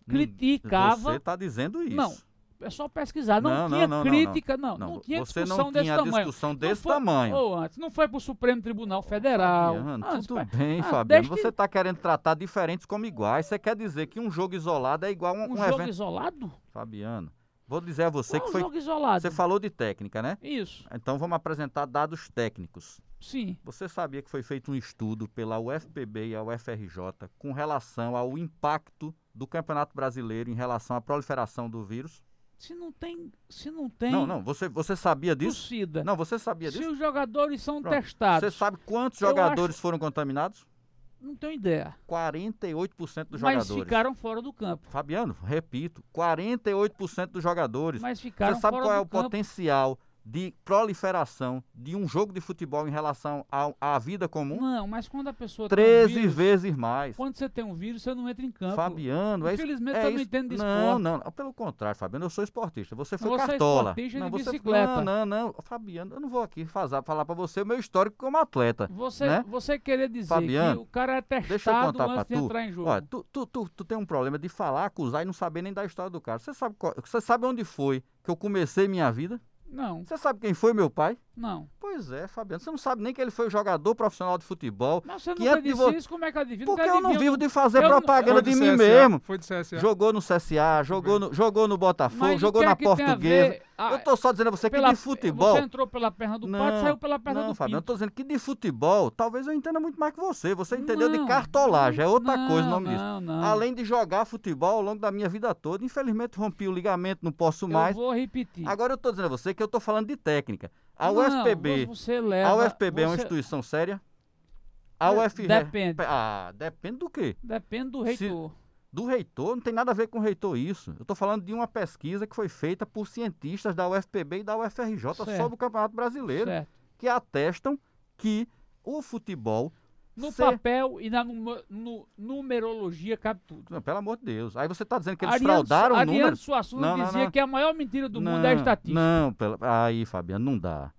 Hum, criticava. Você está dizendo isso. Não, é só pesquisar. Não, Não, não, tinha não, não, crítica, não. Não, tinha você discussão não desse tinha tamanho. discussão Não desse foi- tamanho. Ou antes, não foi para o Supremo Tribunal Federal. Fabiano, Antes, tudo pai. bem, Ah, Fabiano. Você está querendo tratar diferentes como iguais. Você quer dizer que um jogo isolado é igual a um, um um jogo evento. isolado? Fabiano, vou dizer a você Qual que foi. jogo isolado? Você falou de técnica, né? Isso, Então vamos apresentar dados técnicos. sim. Você sabia que foi feito um estudo pela UFPB e a UFRJ com relação ao impacto do Campeonato Brasileiro em relação à proliferação do vírus? Se não tem, se não tem Não, não. Você, você sabia disso? torcida, Não, você sabia se disso? os jogadores são Pronto. testados, Você sabe quantos Eu jogadores foram contaminados? não tenho ideia. 48% dos Mas jogadores. ficaram fora do campo. Fabiano, repito, 48% dos jogadores. Mas ficaram Você sabe fora qual é do o campo. potencial de proliferação de um jogo de futebol em relação à vida comum? Não, mas quando a pessoa tem um 13 vírus, vezes mais. quando você tem um vírus, você não entra em campo. Fabiano, é isso. Infelizmente é você não isso. entende de Não, esporte. não, não, pelo contrário, Fabiano, eu sou esportista. Você foi Você é cartola. esportista não, de você, bicicleta. Não, não, não. Fabiano, eu não vou aqui fazer, falar pra você o meu histórico como atleta. Você, né? você querer dizer Fabiano, que o cara é Deixa eu testado contar antes de tu. entrar em jogo. Olha, tu, tu, tu, tu tem um problema de falar, acusar e não saber nem da história do cara. Você sabe, qual- você sabe onde foi que eu comecei minha vida? Não, Você sabe quem foi meu pai? Não. Pois é, Fabiano. Você não sabe nem que ele foi jogador profissional de futebol. Mas você Que nunca de disse vo- isso, como é que eu adivinho? Porque eu não vivo de fazer eu não- propaganda Foi de do mim mesmo. Foi do CSA. Jogou no CSA, jogou no, jogou no Botafogo, Mas jogou que é na que a Portuguesa. Ah, Eu tô só dizendo a você que pela- de futebol. Você entrou pela perna do pato e saiu pela perna não, do Fabiano, eu tô dizendo que de futebol, talvez eu entenda muito mais que você. Você entendeu de Não, cartolagem, é outra não, coisa o nome disso. não, Não, Além de jogar futebol ao longo da minha vida toda, infelizmente rompi o ligamento, não posso eu mais. vou repetir. Agora eu tô dizendo a você que eu tô falando de técnica. A Não, UFPB, você leva, a UFPB é uma você- instituição séria? A De- UFR... depende. Ah, depende do quê? Depende do Se- reitor. Do reitor, não tem nada a ver com o reitor isso. Eu tô falando de uma pesquisa que foi feita por cientistas da UFPB e da UFRJ Certo. sobre o Campeonato Brasileiro, Certo. que atestam que o futebol No ser- papel e na numo- nu- numerologia cabe tudo. Não, pelo amor de Deus. Aí você está dizendo que eles Ariano, fraudaram o Ariano número? Suassuna Não, não, dizia não. que a maior mentira do não, mundo é a estatística. Não, pela... aí, Fabiano, não dá.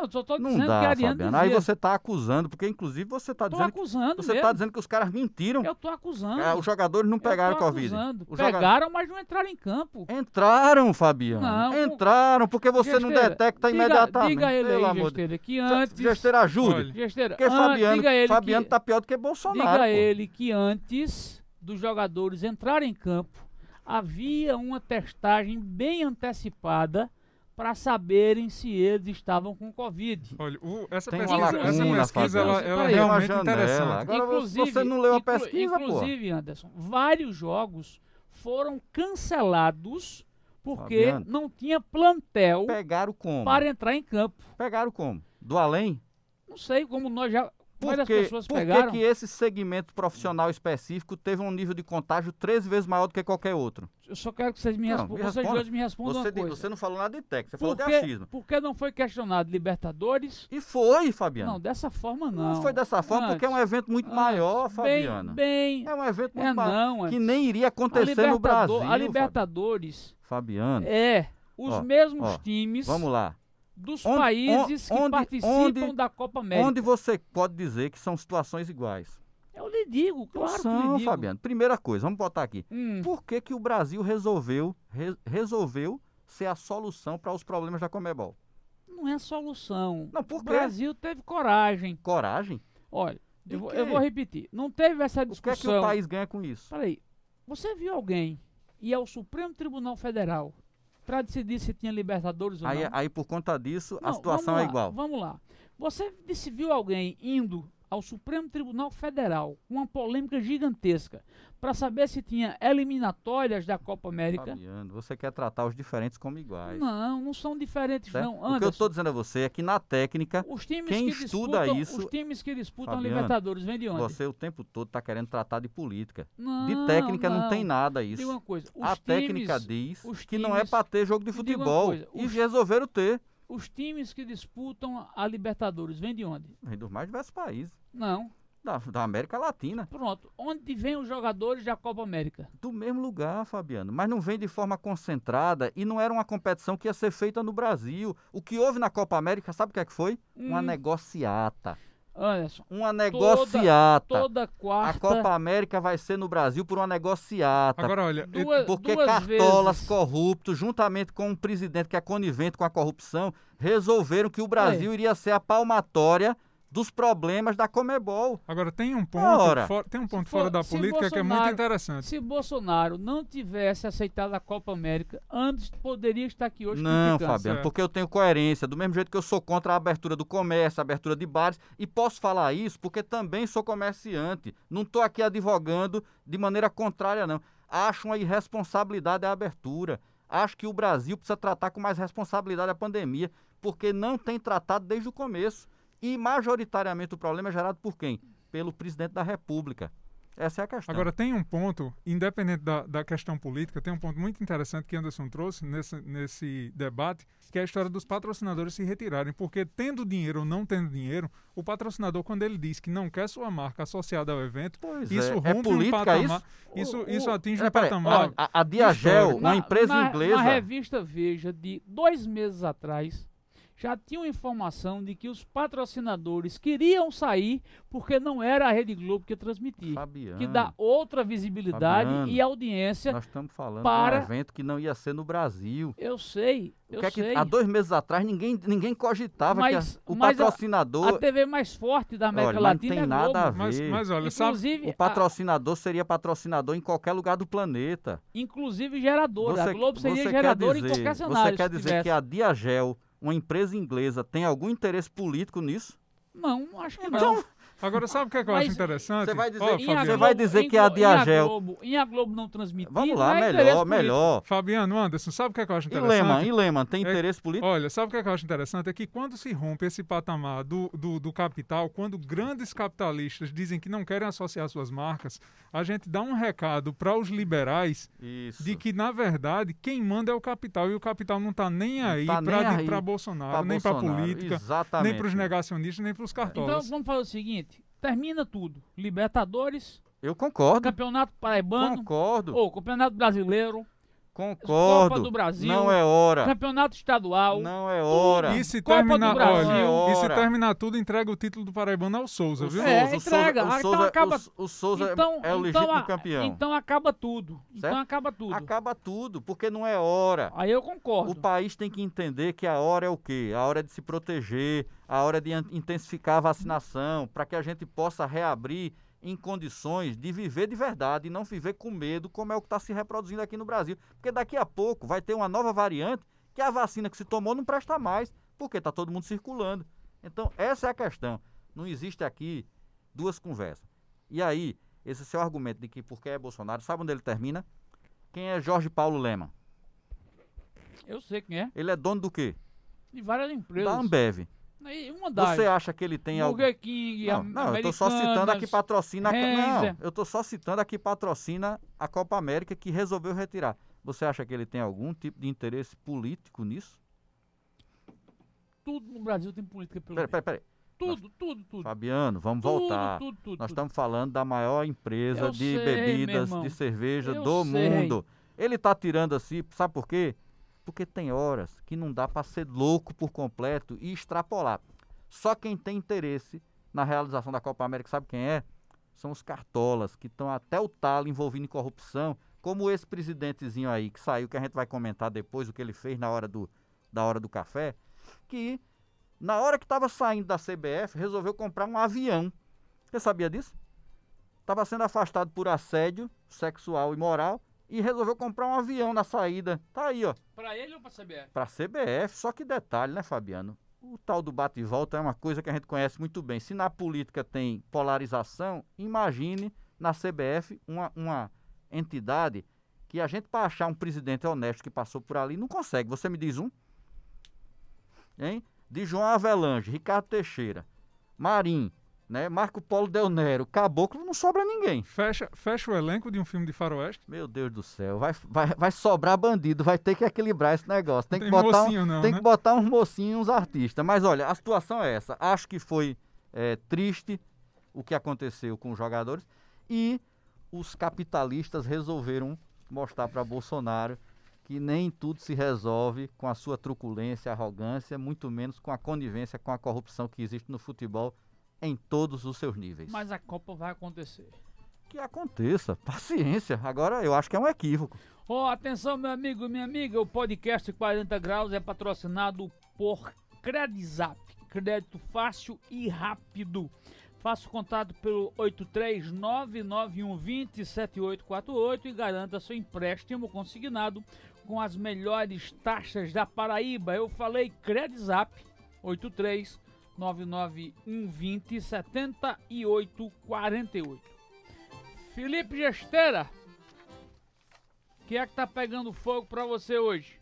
Não, só Não dizendo que a dá, Fabiano. dizia. Aí você está acusando, porque inclusive você está dizendo, que- acusando você mesmo. tá dizendo que os caras mentiram. Eu tô acusando. Ah, os jogadores não Eu pegaram tô Covid. acusando. Os Pegaram, mas não entraram em campo. Entraram, Fabiano. Não, Entraram, porque você não Gesteira, detecta diga- imediatamente. Diga ele Pelo aí, amor Gesteira, que antes... Gesteira, ajude. Gesteira, Porque an- Fabiano, Fabiano que, tá pior do que Bolsonaro. Diga pô. ele que antes dos jogadores entrarem em campo, havia uma testagem bem antecipada para saberem se eles estavam com Covid. Olha, o- essa Tem pesquisa, essa pesquisa ela, ela é realmente janela. interessante. Agora você não leu a pesquisa, pô. Inclusive, Anderson, vários jogos foram cancelados porque Fabiano. não tinha plantel Pegaram como? para entrar em campo. Pegaram como? Do além? Não sei como nós já Por várias que, por pegaram. que esse segmento profissional específico teve um nível de contágio 13 vezes maior do que qualquer outro? Eu só quero que vocês me, Não, respondam. Vocês dois me respondam Você, coisa. você não falou nada de técnico, você falou de achismo. por que não foi questionado Libertadores? E foi, Fabiano. Não, dessa forma não. Não, foi dessa forma porque é um Antes, evento muito antes, maior, bem- Fabiano. Bem, É um evento muito é maior. não, Que antes. nem iria acontecer no Brasil. a. Libertadores Fabiano, é os Ó, mesmos ó, times vamos lá. Dos Onde- países que participam onde- da Copa América. Onde você pode dizer que são situações iguais? Eu lhe digo, claro que são, lhe digo. Fabiano. Primeira coisa, vamos botar aqui. Hum, Por que, que o Brasil resolveu, re- resolveu ser a solução para os problemas da Comebol? não é solução. Não, por o quê? Brasil teve coragem. Coragem? Olha, eu, vou- eu vou repetir. Não teve essa O que é discussão. que o país ganha com isso? Peraí, você viu alguém ir ao Supremo Tribunal Federal para decidir se tinha Libertadores ou Aí, não? aí, por conta disso, a Não, situação vamos é igual. Vamos lá. Você disse, viu alguém indo ao Supremo Tribunal Federal uma polêmica gigantesca para saber se tinha eliminatórias da Copa América. Fabiano, você quer tratar os diferentes como iguais. Não, não são diferentes certo? não. O que eu Anderson, estou dizendo a você é que na técnica, times quem que estuda disputam, isso- os times que disputam a Fabiano, Libertadores vêm de onde? você o tempo todo está querendo tratar de política. Não, De técnica não, tem nada Diga isso. uma coisa, A times, técnica diz que não é times- para ter jogo de diga futebol. coisa, E os- resolveram ter. Os times que disputam a Libertadores vêm de onde? Vem dos mais diversos países. Não. Da, da América Latina. Pronto. Onde vêm os jogadores da Copa América? Do mesmo lugar, Fabiano. Mas não vem de forma concentrada e não era uma competição que ia ser feita no Brasil. O que houve na Copa América, sabe o que é que foi? Uma Hum. negociata. Anderson, Uma negociata. toda A quarta. Copa América vai ser no Brasil por uma negociata. Agora, olha, duas, Porque duas cartolas vezes. corruptos, juntamente com um presidente que é conivente com a corrupção, resolveram que o Brasil iria ser a palmatória dos problemas da Comebol. agora tem um ponto, Ora. fo- tem um ponto for- fora da política que é muito Bolsonaro- interessante. Se Bolsonaro não tivesse aceitado a Copa América, antes poderia estar aqui hoje Não. Fabiano, certo. porque eu tenho coerência. Do mesmo jeito que eu sou contra a abertura do comércio, a abertura de bares, e posso falar isso porque também sou comerciante. Não estou aqui advogando de maneira contrária, não. Acho uma irresponsabilidade a abertura. Acho que o Brasil precisa tratar com mais responsabilidade a pandemia, porque não tem tratado desde o começo. E majoritariamente o problema é gerado por quem? Pelo presidente da República. Essa é a questão. Agora, tem um ponto, independente da, da questão política, tem um ponto muito interessante que Anderson trouxe nesse, nesse debate, que é a história dos patrocinadores se retirarem. Porque, tendo dinheiro ou não tendo dinheiro, o patrocinador, quando ele diz que não quer sua marca associada ao evento, Pois isso é. rompe É um política patamar. isso? Isso, O- isso atinge É, um peraí, patamar. a, a Diagel, uma empresa na, inglesa. Na revista Veja, de dois meses atrás, já tinha informação de que os patrocinadores queriam sair porque não era a Rede Globo que ia transmitir. Fabiano, Que dá outra visibilidade Fabiano, e audiência. nós estamos falando para- de um evento que não ia ser no Brasil. Eu sei, O eu que é que sei. há dois meses atrás ninguém, ninguém cogitava Mas- que a- o mas a- patrocinador. A TV mais forte da América Olha, mas não Latina tem é a nada Globo. a ver. Mas, mas olha, sabe, Inclusive, o patrocinador seria patrocinador em qualquer lugar do planeta. a- inclusive geradora. a Globo seria você geradora quer em dizer, qualquer cenário. Você quer dizer tivesse. que a Diagel, uma empresa inglesa, tem algum interesse político nisso? Não, acho que Então, não. Agora sabe o que, é que eu acho interessante? você vai dizer Ó, que- Você Fabiano, vai dizer em que a em a Diagel- Globo- Em a Globo não transmitir. Vamos não lá, é melhor, político. melhor. Fabiano Anderson, sabe o que, é que eu acho E interessante? Lehman, e Lehman, tem É- interesse político? Olha, sabe o que, é que eu acho interessante? É que quando se rompe esse patamar do, do, do capital, quando grandes capitalistas dizem que não querem associar suas marcas, a gente dá um recado para os liberais Isso. de que, na verdade, quem manda é o capital e o capital não está nem aí tá nem aí para Bolsonaro, Pra nem para política, Exatamente. nem para os negacionistas, nem para os Então cartolas. vamos fazer o seguinte: termina tudo. Libertadores, Eu concordo. Campeonato Paraibano, Concordo. ou Campeonato Brasileiro, Concordo. Copa do Brasil, Não é hora. Campeonato Estadual. Não é hora. E se Copa do terminar, e se tudo, entrega o título do Paraibano ao Souza, O viu? É, Souza, o entrega. Souza, Ah, o então Souza, acaba- o, o Souza então, é o então legítimo a- campeão. Então acaba tudo. Então Certo? acaba tudo. Acaba tudo, porque não é hora. Aí eu concordo. O país tem que entender que a hora é o quê? A hora é de se proteger, a hora de intensificar a vacinação, para que a gente possa reabrir em condições de viver de verdade e não viver com medo, como é o que está se reproduzindo aqui no Brasil. Porque daqui a pouco vai ter uma nova variante que a vacina que se tomou não presta mais, porque está todo mundo circulando. Então, essa é a questão. Não existe aqui duas conversas. E aí, esse seu argumento de que porque é Bolsonaro, sabe onde ele termina? Quem é Jorge Paulo Lema? Eu sei quem é. Ele é dono do quê? De várias empresas. Da Ambev. Uma das. Você acha que ele tem algo. Burger King, Não, não, eu tô só citando aqui patrocina. Não, eu tô só citando aqui patrocina a Copa América que resolveu retirar. Você acha que ele tem algum tipo de interesse político nisso? Tudo no Brasil tem política pelo Peraí, peraí, peraí. Tudo, tudo, tudo. Fabiano, vamos tudo, voltar. Tudo, tudo, Nós estamos falando da maior empresa Eu de sei, bebidas, de cerveja Eu do sei. mundo. Ele tá tirando assim, sabe por quê? Porque tem horas que não dá para ser louco por completo e extrapolar. Só quem tem interesse na realização da Copa América, sabe quem é? São os cartolas, que estão até o talo envolvido em corrupção, como esse presidentezinho aí que saiu, que a gente vai comentar depois o que ele fez na hora do, da hora do café, que na hora que estava saindo da CBF, resolveu comprar um avião. Você sabia disso? Estava sendo afastado por assédio sexual e moral e resolveu comprar um avião na saída. Tá aí, ó, Pra ele ou pra CBF? para CBF. Só que detalhe, né, Fabiano? o tal do bate e volta é uma coisa que a gente conhece muito bem. Se na política tem polarização, imagine na CBF uma, uma entidade que a gente, para achar um presidente honesto que passou por ali, não consegue. Você me diz um? Hein? De João Avelange, Ricardo Teixeira, Marim, né? Marco Polo Del Nero, Caboclo, não sobra ninguém. Fecha, fecha o elenco de um filme de faroeste. Meu Deus do céu, vai, vai, vai sobrar bandido, vai ter que equilibrar esse negócio. Tem, Tem que botar, mocinho um, não, tem né? que botar uns mocinhos, uns artistas. Mas olha, a situação é essa. Acho que foi é, triste o que aconteceu com os jogadores e os capitalistas resolveram mostrar para Bolsonaro que nem tudo se resolve com a sua truculência, arrogância, muito menos com a conivência com a corrupção que existe no futebol em todos os seus níveis. Mas a Copa vai acontecer. Que aconteça, paciência. Agora eu acho que é um equívoco. Ó, atenção, meu amigo e minha amiga, o podcast 40 Graus é patrocinado por Credizap. Crédito fácil e rápido. Faça contato pelo 83991207848 e garanta seu empréstimo consignado com as melhores taxas da Paraíba. Eu falei Credizap 83 99120 7848. Felipe Gesteira, que é que tá pegando fogo pra você hoje?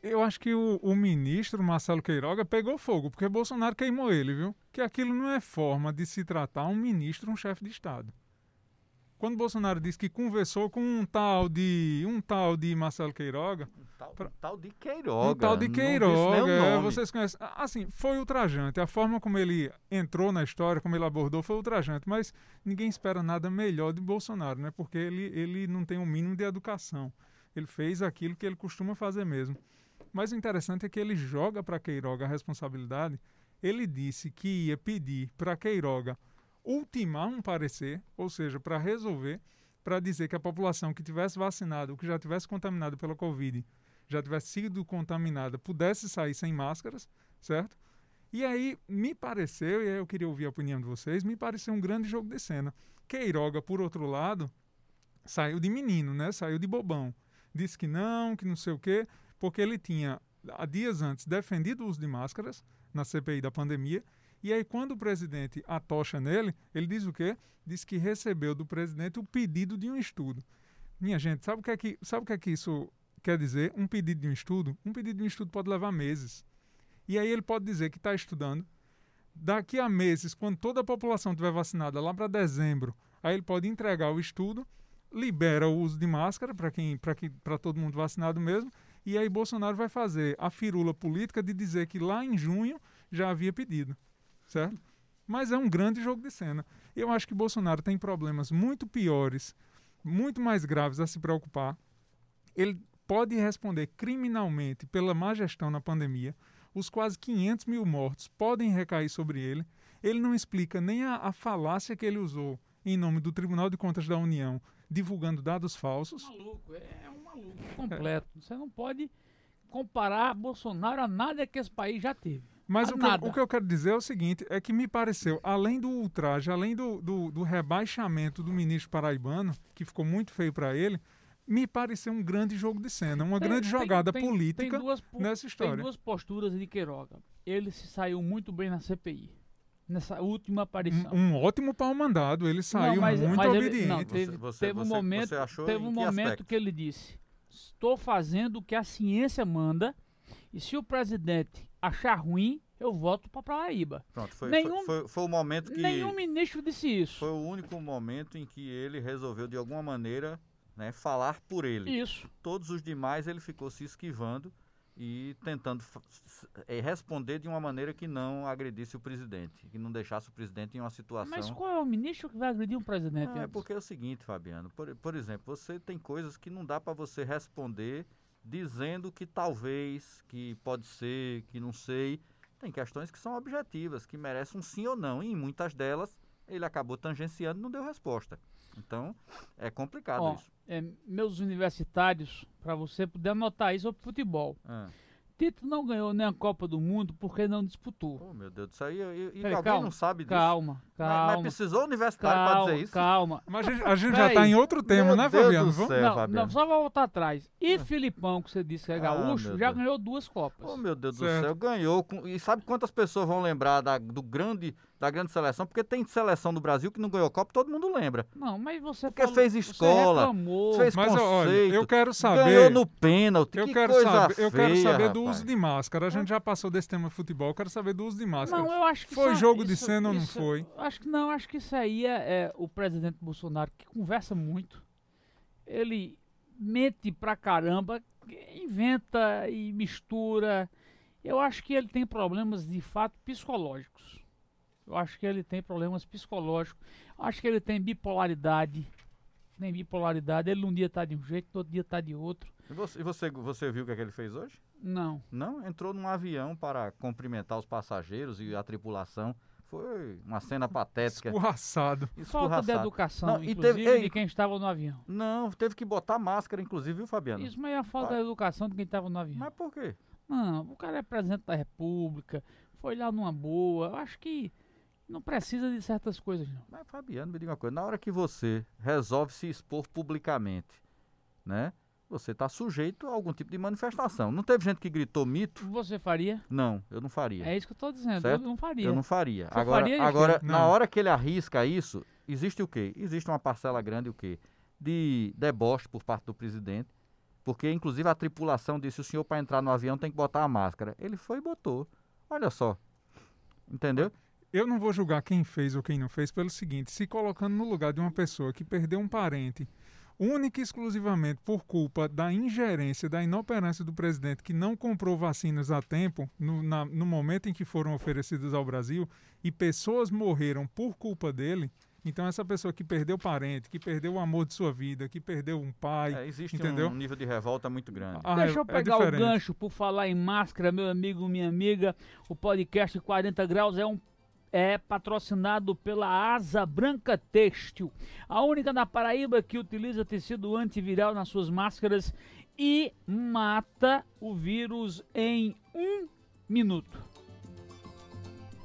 Eu acho que o, o ministro Marcelo Queiroga pegou fogo, porque Bolsonaro queimou ele, viu? Que aquilo não é forma de se tratar um ministro, um chefe de Estado. Quando Bolsonaro disse que conversou com um tal de um tal de Marcelo Queiroga, Um tal, Pra- um tal de Queiroga. um tal de Queiroga, é, vocês conhecem. Assim, foi ultrajante. A forma como ele entrou na história, como ele abordou, foi ultrajante. Mas ninguém espera nada melhor de Bolsonaro, né? Porque ele, ele não tem o mínimo de educação. Ele fez aquilo que ele costuma fazer mesmo. Mas o interessante é que ele joga para Queiroga a responsabilidade. Ele disse que ia pedir para Queiroga ultimar um parecer, ou seja, para resolver, para dizer que a população que tivesse vacinado que já tivesse contaminado pela Covid já tivesse sido contaminada pudesse sair sem máscaras, certo? E aí me pareceu, e aí eu queria ouvir a opinião de vocês, me pareceu um grande jogo de cena. Queiroga, por outro lado, saiu de menino, né? Saiu de bobão. Disse que não, que não sei o quê, porque ele tinha, há dias antes, defendido o uso de máscaras na CPI da pandemia. E aí, quando o presidente atocha nele, ele diz o quê? Diz que recebeu do presidente o pedido de um estudo. Minha gente, sabe o que é que, sabe o que, é que isso quer dizer? Um pedido de um estudo? Um pedido de um estudo pode levar meses. E aí ele pode dizer que está estudando. Daqui a meses, quando toda a população estiver vacinada, lá para dezembro, aí ele pode entregar o estudo, libera o uso de máscara para quem, para para todo mundo vacinado mesmo, e aí Bolsonaro vai fazer a firula política de dizer que lá em junho já havia pedido, certo? Mas é um grande jogo de cena. Eu acho que Bolsonaro tem problemas muito piores, muito mais graves a se preocupar. Ele pode responder criminalmente pela má gestão na pandemia. Os quase 500 mil mortos podem recair sobre ele. Ele não explica nem a, a falácia que ele usou em nome do Tribunal de Contas da União, divulgando dados falsos. Maluco, é um maluco completo. Você não pode comparar Bolsonaro a nada que esse país já teve. Mas o que, eu, o que eu quero dizer é o seguinte: é que me pareceu, além do ultraje, além do, do, do rebaixamento do ministro paraibano, que ficou muito feio para ele, me pareceu um grande jogo de cena, uma Tem- grande tem- política tem- política tem duas, nessa Tem história. duas posturas de Queiroga. Ele se saiu muito bem na CPI. Nessa última aparição. Um, um ótimo pau mandado, ele saiu mas- muito mas ele- obediente. não, teve, Você- você- teve um você- momento, você achou teve um que momento aspecto? que ele disse: Estou fazendo o que a ciência manda, e se o presidente achar ruim, eu volto para Paraíba. Pronto, foi, Nenhum- foi, foi, foi o momento que. Nenhum ministro disse isso. Foi o único momento em que ele resolveu, de alguma maneira, né, falar por ele. Isso. Todos os demais ele ficou se esquivando e tentando eh, responder de uma maneira que não agredisse o presidente, que não deixasse o presidente em uma situação. Mas qual é o ministro que vai agredir um presidente? É, Anderson? porque é o seguinte, Fabiano. Por, por exemplo, você tem coisas que não dá para você responder dizendo que talvez, que pode ser, que não sei. Tem questões que são objetivas, que merecem um sim ou não. E em muitas delas ele acabou tangenciando e não deu resposta. Então, é complicado Ó, isso. é, meus universitários, para você poder anotar isso sobre futebol. Ah, Tito não ganhou nem a Copa do Mundo porque não disputou. Oh, meu Deus do céu. E, e- Peraí, alguém calma, não sabe disso? Calma, Mas- calma. Mas, precisou o universitário para calma, dizer isso? calma. Mas a gente, a gente já está em outro tema, Meu né, Deus Fabiano? do Vamos- céu. não, Fabiano. não, só vou voltar atrás. E Filipão, que você disse que é Ah, gaúcho, meu já Deus. ganhou duas Copas. Oh, meu Deus do Certo. céu, ganhou. E sabe quantas pessoas vão lembrar da, do grande, da grande seleção? Porque tem seleção do Brasil que não ganhou Copa, todo mundo lembra. Não, mas você Porque falou, fez escola, reclamou. fez Mas olha, conceito, eu quero saber. Ganhou no pênalti. Eu que quero coisa saber, eu quero feia, saber do rapaz. uso de máscara. A gente já passou desse tema futebol, eu quero saber do uso de máscara. Não, eu acho que Foi isso- jogo de isso- cena ou não isso- foi? Acho que não, acho que isso aí é, é o presidente Bolsonaro que conversa muito. Ele mente pra caramba, inventa e mistura. Eu acho que ele tem problemas de fato psicológicos. Eu acho que ele tem problemas psicológicos. Acho que ele tem bipolaridade. Tem bipolaridade. Ele um dia tá de um jeito, outro dia tá de outro. E você, você, você viu o que, é que ele fez hoje? Não. Não, entrou num avião para cumprimentar os passageiros e a tripulação. Foi uma cena patética. Escorraçado. Falta de educação, Não, e inclusive, teve- ei, de quem estava no avião. Não, teve que botar máscara, inclusive, viu, Fabiano? Isso, mas é a falta Ah. de educação de quem estava no avião. Mas por quê? Não, o cara é presidente da república, foi lá numa boa. Eu acho que não precisa de certas coisas, não. Mas, Fabiano, me diga uma coisa. Na hora que você resolve se expor publicamente, né? Você está sujeito a algum tipo de manifestação. Não teve gente que gritou mito? Você faria? Não, eu não faria. É isso que eu tô dizendo. Certo? Eu não faria. Eu não faria. Você Agora, faria, agora na Não. hora que ele arrisca isso, existe o quê? Existe uma parcela grande o quê? De deboche por parte do presidente. Porque, inclusive, a tripulação disse: o senhor, para entrar no avião, tem que botar a máscara. Ele foi e botou. Olha só. Entendeu? Eu não vou julgar quem fez ou quem não fez pelo seguinte: se colocando no lugar de uma pessoa que perdeu um parente, única e exclusivamente por culpa da ingerência, da inoperância do presidente que não comprou vacinas a tempo, no, na- no momento em que foram oferecidas ao Brasil, e pessoas morreram por culpa dele. Então, essa pessoa que perdeu parente, que perdeu o amor de sua vida, que perdeu um pai. É, existe entendeu? um nível de revolta muito grande. a- Deixa eu é pegar o diferente. gancho por falar em máscara, meu amigo, minha amiga. O podcast 40 Graus é um é patrocinado pela Asa Branca Têxtil, a única na Paraíba que utiliza tecido antiviral nas suas máscaras e mata o vírus em um minuto.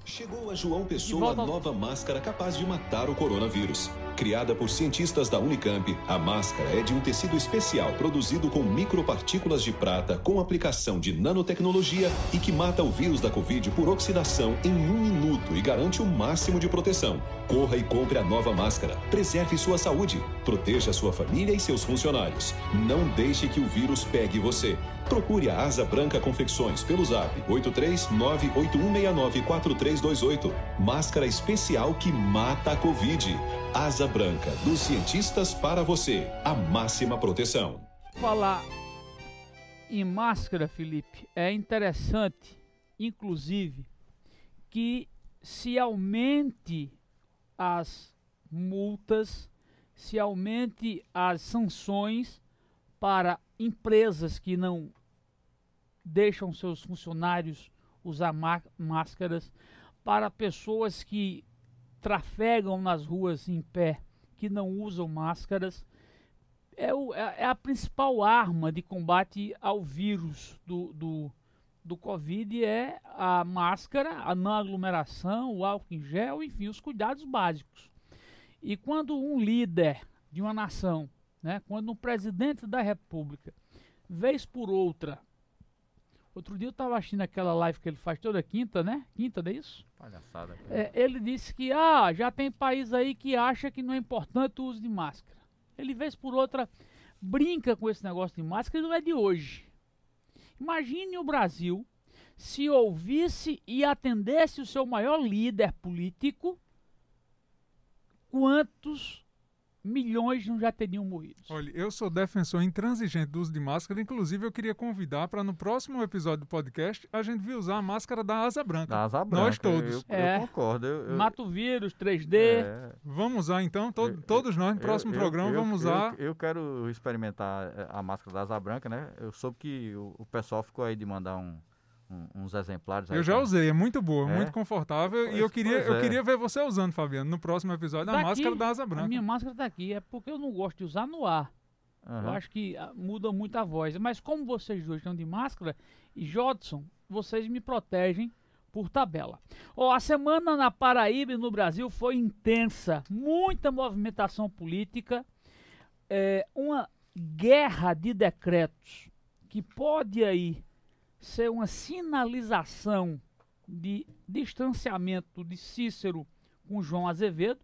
Chegou a João Pessoa a nova máscara capaz de matar o coronavírus. Criada por cientistas da Unicamp, a máscara é de um tecido especial produzido com micropartículas de prata com aplicação de nanotecnologia e que mata o vírus da Covid por oxidação em um minuto e garante o máximo de proteção. Corra e compre a nova máscara. Preserve sua saúde. Proteja sua família e seus funcionários. Não deixe que o vírus pegue você. Procure a Asa Branca Confecções pelo zap 83981694328. Máscara especial que mata a Covid. Asa Branca, dos cientistas para você. A máxima proteção. Falar em máscara, Felipe, é interessante, inclusive, que se aumente as multas, se aumente as sanções para empresas que não deixam seus funcionários usar má- máscaras, para pessoas que trafegam nas ruas em pé, que não usam máscaras. É, o- é- é a principal arma de combate ao vírus do, do, do Covid é a máscara, a não aglomeração, o álcool em gel, enfim, os cuidados básicos. E quando um líder de uma nação, né, quando um presidente da república, vez por outra, outro dia eu estava assistindo aquela live que ele faz toda quinta, né? Quinta, não é isso? Palhaçada. É, ele disse que ah, já tem país aí que acha que não é importante o uso de máscara. Ele, vez por outra, brinca com esse negócio de máscara e não é de hoje. Imagine o Brasil se ouvisse e atendesse o seu maior líder político, quantos milhões não já teriam morrido? Olha, eu sou defensor intransigente do uso de máscara. Inclusive, eu queria convidar para no próximo episódio do podcast a gente vir usar a máscara da Asa Branca. Da asa branca. Nós todos. Eu, eu É. concordo. Eu, eu, Mata o vírus, 3D. é, Vamos usar então, to- Eu- todos nós no eu- próximo eu- programa eu- vamos eu- usar. Eu, quero experimentar eh, a máscara da asa branca, né? Eu soube que o, o pessoal ficou aí de mandar um- um- uns exemplares. aí Eu já usei, é muito boa, É? muito confortável. e Pois- eu queria, eu é. queria ver você usando, Fabiano, no próximo episódio, a Daqui, máscara da Asa A Branca. minha máscara tá aqui, é porque eu não gosto de usar no ar. Eu acho que ah, muda muito a voz. Mas como vocês dois estão de máscara, e Jodson, vocês me protegem por tabela. Ó, a semana na Paraíba e no Brasil foi intensa, muita movimentação política, é, uma guerra de decretos que pode aí ser uma sinalização de distanciamento de Cícero com João Azevedo,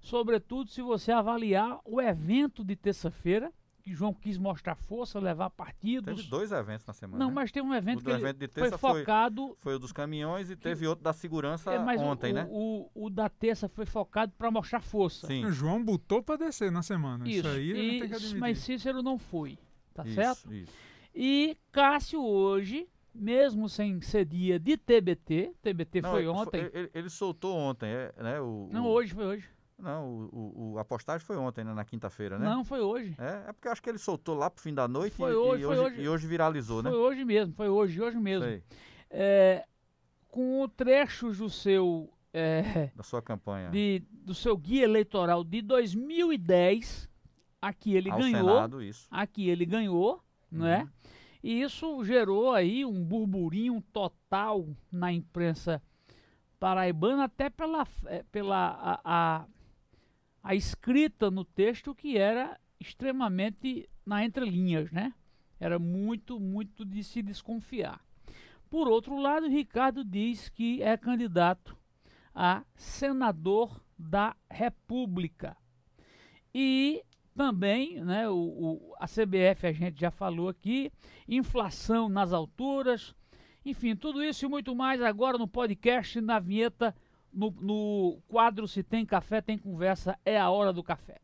sobretudo se você avaliar o evento de terça-feira, que João quis mostrar força, levar partidos. Teve dois eventos na semana. Não, né? mas tem um evento O que evento de foi terça foi- focado. Foi o dos caminhões e teve outro da segurança É, ontem, o, né? O, o da terça foi focado para mostrar força. Sim. O João botou pra descer na semana. Isso, Isso. aí que e, mas Cícero não foi, tá isso, certo? Isso. E Cássio hoje, mesmo sem ser dia de TBT, TBT Não, foi ele- ontem. Ele, ele soltou ontem, é, né? O, não, hoje foi hoje. Não, o, o, a postagem foi ontem, né? Na quinta-feira, né? Não, foi hoje. É, é porque eu acho que ele soltou lá pro fim da noite Foi e, hoje, e foi hoje, hoje. e hoje viralizou, né? Foi hoje mesmo, foi hoje, hoje mesmo. É, com trechos do seu é, da sua campanha de, do seu guia eleitoral de 2010, aqui ele ao ganhou, Senado, isso. aqui ele ganhou, não é? E isso gerou aí um burburinho total na imprensa paraibana, até pela, eh, pela a, a, a escrita no texto que era extremamente na entrelinhas, né? Era muito, muito de se desconfiar. Por outro lado, Ricardo diz que é candidato a senador da República. E também, né, o, o- a CBF a gente já falou aqui, inflação nas alturas, enfim, tudo isso e muito mais agora no podcast, na vinheta, no, no quadro Se Tem Café, Tem Conversa, é a hora do café.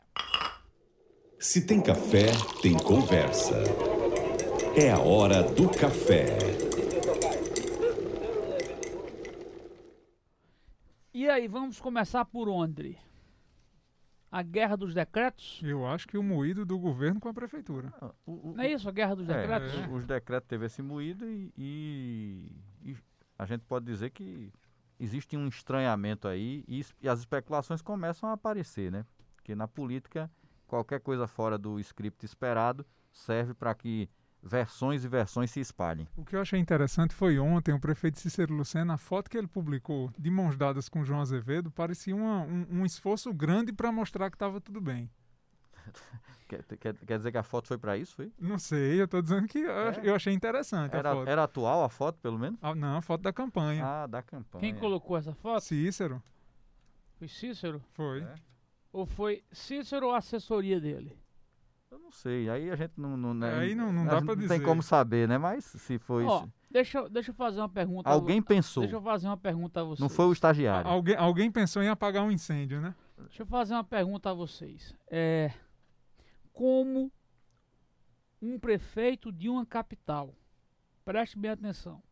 Se tem café, tem conversa. É a hora do café. E aí, vamos começar por onde? A guerra dos decretos? Eu acho que o moído do governo com a prefeitura. Ah, o- o- Não é isso, a guerra dos é, decretos? é. Os decretos teve esse moído e, e- e a gente pode dizer que existe um estranhamento aí e, e as especulações começam a aparecer, né? Porque na política, qualquer coisa fora do script esperado serve para que versões e versões se espalhem. O que eu achei interessante foi ontem o prefeito Cícero Lucena, a foto que ele publicou de mãos dadas com João Azevedo, parecia uma- um, um esforço grande para mostrar que estava tudo bem. Quer, quer- quer dizer que a foto foi para isso, foi? Não sei, eu tô dizendo que É? eu achei interessante a Era, foto. era atual a foto, pelo menos? Ah, não, a foto da campanha. Ah, da campanha. Quem colocou essa foto? Cícero, Foi Cícero? foi. É. Ou foi Cícero ou a assessoria dele? Eu não sei, aí a gente não... não né, Aí não- não dá pra Não dizer. tem como saber, né? Mas se foi Ó, isso... deixa, eu- deixa eu fazer uma pergunta. a Alguém pensou, Deixa eu fazer uma pergunta a vocês. não foi o estagiário. Alguém, alguém pensou em apagar um incêndio, né? Deixa eu fazer uma pergunta a vocês. É, como um prefeito de uma capital, preste bem atenção,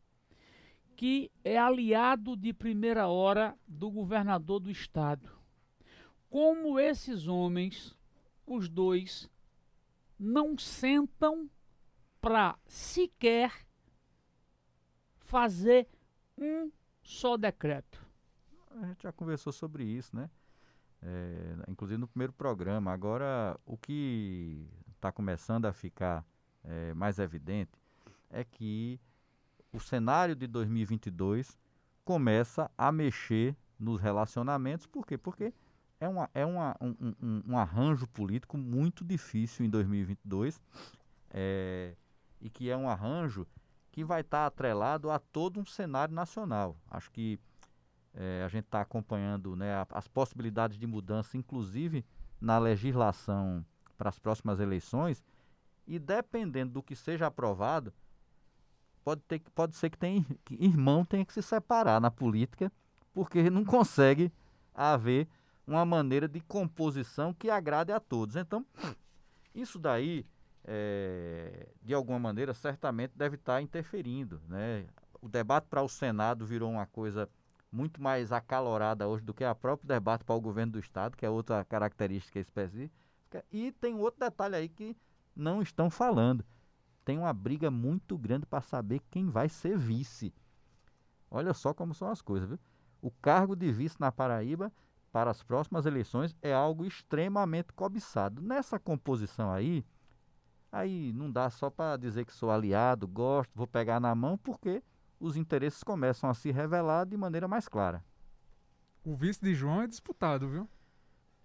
que é aliado de primeira hora do governador do estado, como esses homens, os dois, não sentam para sequer fazer um só decreto. A gente já conversou sobre isso, né? É, inclusive no primeiro programa. Agora, o que está começando a ficar é, mais evidente é que o cenário de 2022 começa a mexer nos relacionamentos. Por quê? Porque é, uma, é uma, um, um- um, arranjo político muito difícil em 2022 é, e que é um arranjo que vai estar atrelado a todo um cenário nacional. Acho que é, a gente está acompanhando né, as possibilidades de mudança, inclusive na legislação para as próximas eleições, e dependendo do que seja aprovado, pode, ter, pode ser que, tem, que irmão tenha que se separar na política, porque não consegue haver uma maneira de composição que agrade a todos. Então, isso daí, é, de alguma maneira, certamente deve estar interferindo. Né? O debate para o Senado virou uma coisa muito mais acalorada hoje do que o próprio debate para o governo do Estado, que é outra característica específica. E tem outro detalhe aí que não estão falando. Tem uma briga muito grande para saber quem vai ser vice. Olha só como são as coisas, viu? O cargo de vice na Paraíba para as próximas eleições é algo extremamente cobiçado. Nessa composição aí, Aí não dá só para dizer que sou aliado, gosto, vou pegar na mão, porque os interesses começam a se revelar de maneira mais clara. O vice de João é disputado, viu?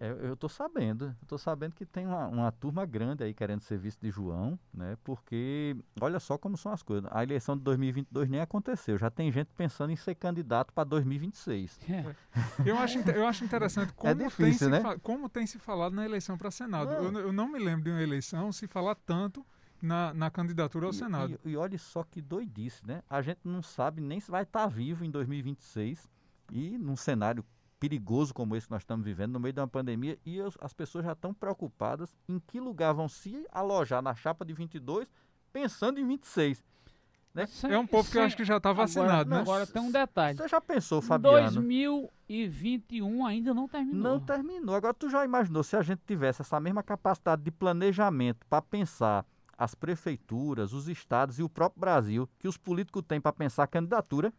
É, eu estou sabendo, tô sabendo que tem uma, uma, turma grande aí querendo ser vice de João, né? Porque olha só como são as coisas. A eleição de 2022 nem aconteceu, já tem gente pensando em ser candidato para 2026. É. Eu, acho, eu acho interessante como, é difícil, tem, né? se, como tem se falado na eleição para Senado. Eu, eu, não me lembro de uma eleição se falar tanto na, na candidatura ao e, Senado. E, e olha só que doidice, né? A gente não sabe nem se vai estar tá vivo em 2026 e num cenário perigoso como esse que nós estamos vivendo, no meio de uma pandemia, e as, as pessoas já estão preocupadas em que lugar vão se alojar na chapa de 22, pensando em 26. Né? é um povo que eu acho que já está vacinado, agora, né? Agora tem um detalhe. Você já pensou, Fabiano? 2021 ainda não terminou. Não terminou. Agora, tu já imaginou se a gente tivesse essa mesma capacidade de planejamento para pensar as prefeituras, os estados e o próprio Brasil, que os políticos têm para pensar candidatura,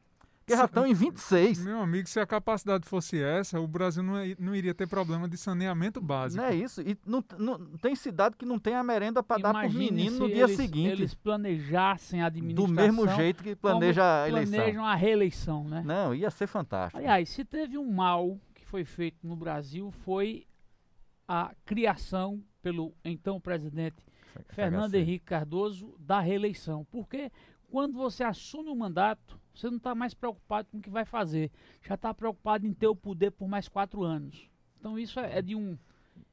que já estão em 26. Meu amigo, se a capacidade fosse essa, o Brasil não, não iria ter problema de saneamento básico. Não é isso. E não, não tem cidade que não tem a merenda para dar para o menino no dia eles, seguinte. eles planejassem a administração. Do mesmo jeito que planeja a eleição. Planejam a reeleição, né? Não, ia ser fantástico. Aliás, se teve um mal que foi feito no Brasil, foi a criação pelo então presidente Fernando Henrique Cardoso da reeleição. Porque quando você assume o mandato, você não está mais preocupado com o que vai fazer. Já está preocupado em ter o poder por mais quatro anos. Então isso é, é de um.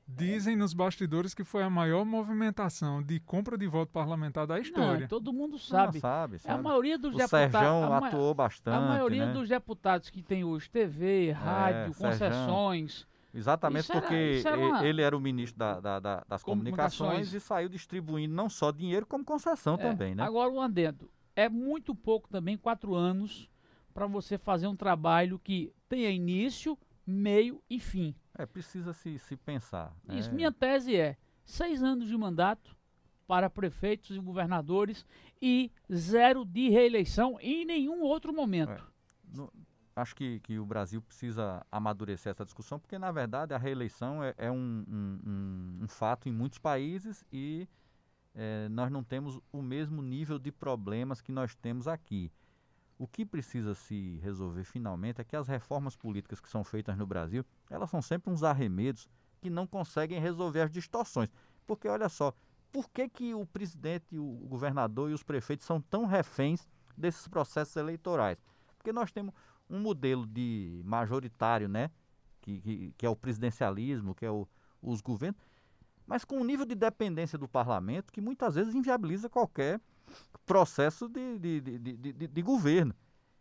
Dizem nos bastidores que foi a maior movimentação de compra de voto parlamentar da história. Não, todo mundo sabe. Não, sabe, sabe. A maioria dos o deputados. Serjão atuou bastante. A maioria né? dos deputados que tem hoje TV, rádio, é, concessões. Exatamente isso porque era, era uma... ele era o ministro da, da, da, das comunicações. comunicações. e saiu distribuindo não só dinheiro, como concessão é, também, né? Agora, um adendo é muito pouco também, quatro anos, para você fazer um trabalho que tenha início, meio e fim. É, precisa se, se pensar. Né? Isso, minha tese é seis anos de mandato para prefeitos e governadores e zero de reeleição em nenhum outro momento. É, no, acho que, que o Brasil precisa amadurecer essa discussão, porque na verdade a reeleição é, é um, um, um, um fato em muitos países e é, nós não temos o mesmo nível de problemas que nós temos aqui. O que precisa se resolver finalmente é que as reformas políticas que são feitas no Brasil, elas são sempre uns arremedos que não conseguem resolver as distorções. Porque olha só, por que, que o presidente, o governador e os prefeitos são tão reféns desses processos eleitorais? Porque nós temos um modelo de majoritário, né? Que, que, que é o presidencialismo, que é o, os governos, mas com um nível de dependência do parlamento que muitas vezes inviabiliza qualquer processo de, de, de, de, de governo.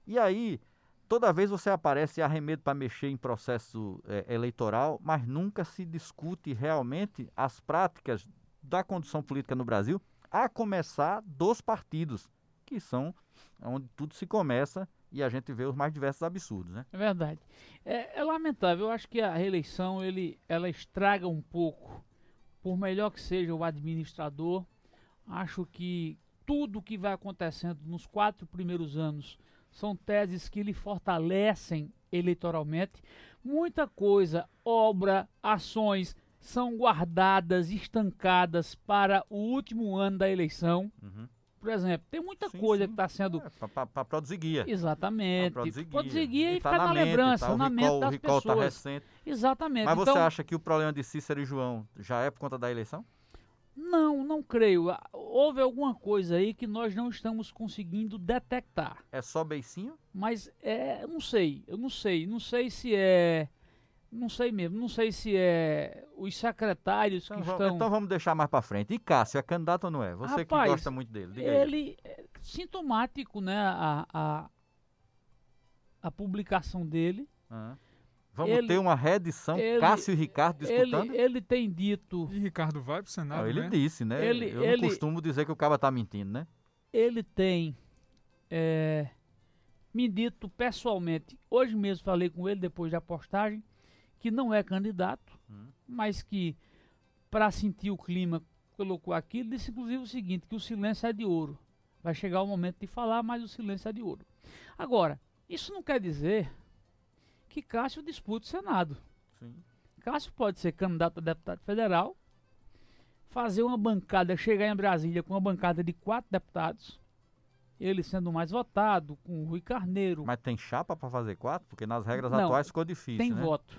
E aí, toda vez você aparece arremedo para mexer em processo é, eleitoral, mas nunca se discute realmente as práticas da condição política no Brasil, a começar dos partidos, que são onde tudo se começa e a gente vê os mais diversos absurdos, né? É verdade. É, é lamentável. Eu acho que a reeleição ele, ela estraga um pouco por melhor que seja o administrador, acho que tudo que vai acontecendo nos quatro primeiros anos são teses que lhe fortalecem eleitoralmente. Muita coisa, obra, ações são guardadas, estancadas para o último ano da eleição. Uhum. Por exemplo, tem muita sim, coisa sim. que está sendo. É, para produzir guia. Exatamente. Pra produzir guia, produzir guia e, e tá ficar na, mente, lembrança, tá, na mente das o recall pessoas. Tá recente. Exatamente. Mas então, você acha que o problema de Cícero e João já é por conta da eleição? Não, não creio. Houve alguma coisa aí que nós não estamos conseguindo detectar. É só beicinho? Mas é, eu não sei, eu não sei, não sei se é não sei mesmo, não sei se é os secretários então, que vamos, estão. Então vamos deixar mais para frente. E Cássio, é candidato ou não é? Você Rapaz, que gosta muito dele. Diga ele é sintomático, né? A, a, a publicação dele. Ah. Vamos ele, ter uma reedição, ele, Cássio e Ricardo disputando? Ele, ele tem dito. E Ricardo vai pro Senado. Não, ele né? disse, né? Ele, Eu não costumo dizer que o cara tá mentindo, né? Ele tem é, me dito pessoalmente. Hoje mesmo falei com ele depois da postagem que não é candidato, hum. mas que, para sentir o clima, colocou aqui, disse inclusive o seguinte, que o silêncio é de ouro. Vai chegar o momento de falar, mas o silêncio é de ouro. Agora, isso não quer dizer que Cássio dispute o Senado. Sim. Cássio pode ser candidato a deputado federal, fazer uma bancada, chegar em Brasília com uma bancada de quatro deputados, ele sendo o mais votado, com o Rui Carneiro. Mas tem chapa para fazer quatro? Porque nas regras Não, atuais ficou difícil, tem né? voto.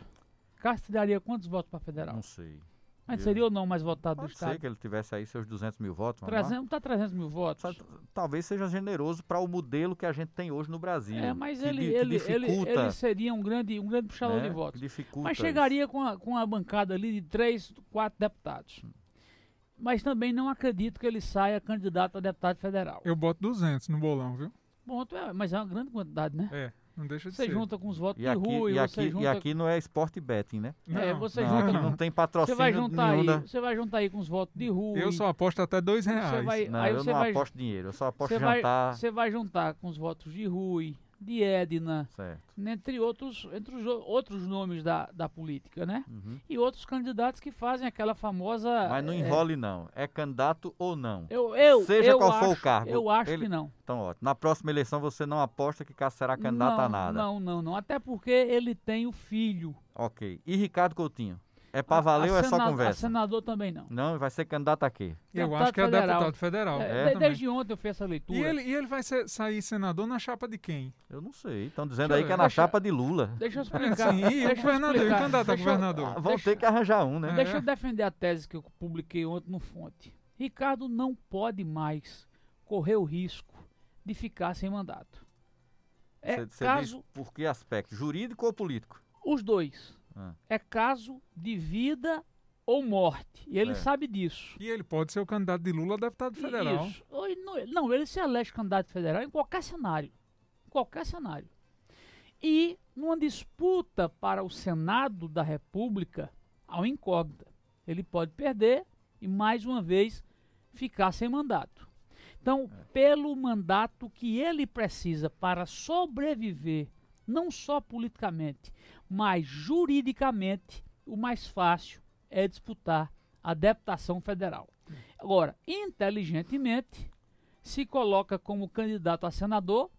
Cássio daria quantos votos para federal? Não sei. Mas seria ou não mais votado do Pode Estado? ser que ele tivesse aí seus 200 mil votos. vamos lá. 300, tá 300 mil votos. Talvez seja generoso para o modelo que a gente tem hoje no Brasil. É, mas que ele, di- ele, ele, dificulta, ele seria um grande, um grande puxador né, de votos. dificulta Mas isso. chegaria com a, com a bancada ali de três, quatro deputados. Mas também não acredito que ele saia candidato a deputado federal. Eu boto 200 no bolão, viu? Bom, é, mas é uma grande quantidade, né? É, não deixa de Você ser. junta com os votos E de aqui, Rui, e, você aqui, junta... e aqui não é esporte betting, né? É, Não, você não, junta não tem Você patrocínio vai juntar aí, da- você vai juntar aí com os votos de Rui. Eu só aposto até dois Você reais. vai- Não, aí eu você não vai- aposto dinheiro, eu só aposto Você vai, jantar. você vai juntar com os votos de Rui, de Edna, Certo. entre outros, entre os outros nomes da, da política, né? Uhum. E outros candidatos que fazem aquela famosa. Mas não é, enrole, não. É candidato ou não. Eu, eu, Seja eu qual acho, for o cargo, Eu acho ele- que não. Então, ótimo. Na próxima eleição você não aposta que Cássio será candidato não, a nada. Não, não, não. Até porque ele tem o filho. Ok. E Ricardo Coutinho? É pra A- valer a ou é só sena- A conversa? senador também não. Não, vai ser candidato a quê? Eu Deputado acho que é federal. deputado federal. É, É, de- desde ontem eu fiz essa leitura. E ele, e ele vai ser- sair senador na chapa de quem? Eu não sei. Estão dizendo Deixa aí que é na Deixa- chapa de Lula. Deixa eu É, explicar. sim, e o governador, e o explicar. candidato a eu- governador? Ah, vão deixa- ter que arranjar um, né? É. Deixa eu defender a tese que eu publiquei ontem no Fonte. Ricardo não pode mais correr o risco de ficar sem mandato. É Você- você caso diz por que aspecto? Jurídico ou político? os dois. Ah. É caso de vida ou morte. E ele É. sabe disso. E ele pode ser o candidato de Lula a deputado federal. Isso. Não, ele se elege candidato federal em qualquer cenário. Em qualquer cenário. E numa disputa para o Senado da República, uma incógnita. Ele pode perder e, mais uma vez, ficar sem mandato. Então, pelo mandato que ele precisa para sobreviver, não só politicamente, mas juridicamente, o mais fácil é disputar a deputação federal. Agora, inteligentemente, se coloca como candidato a senador,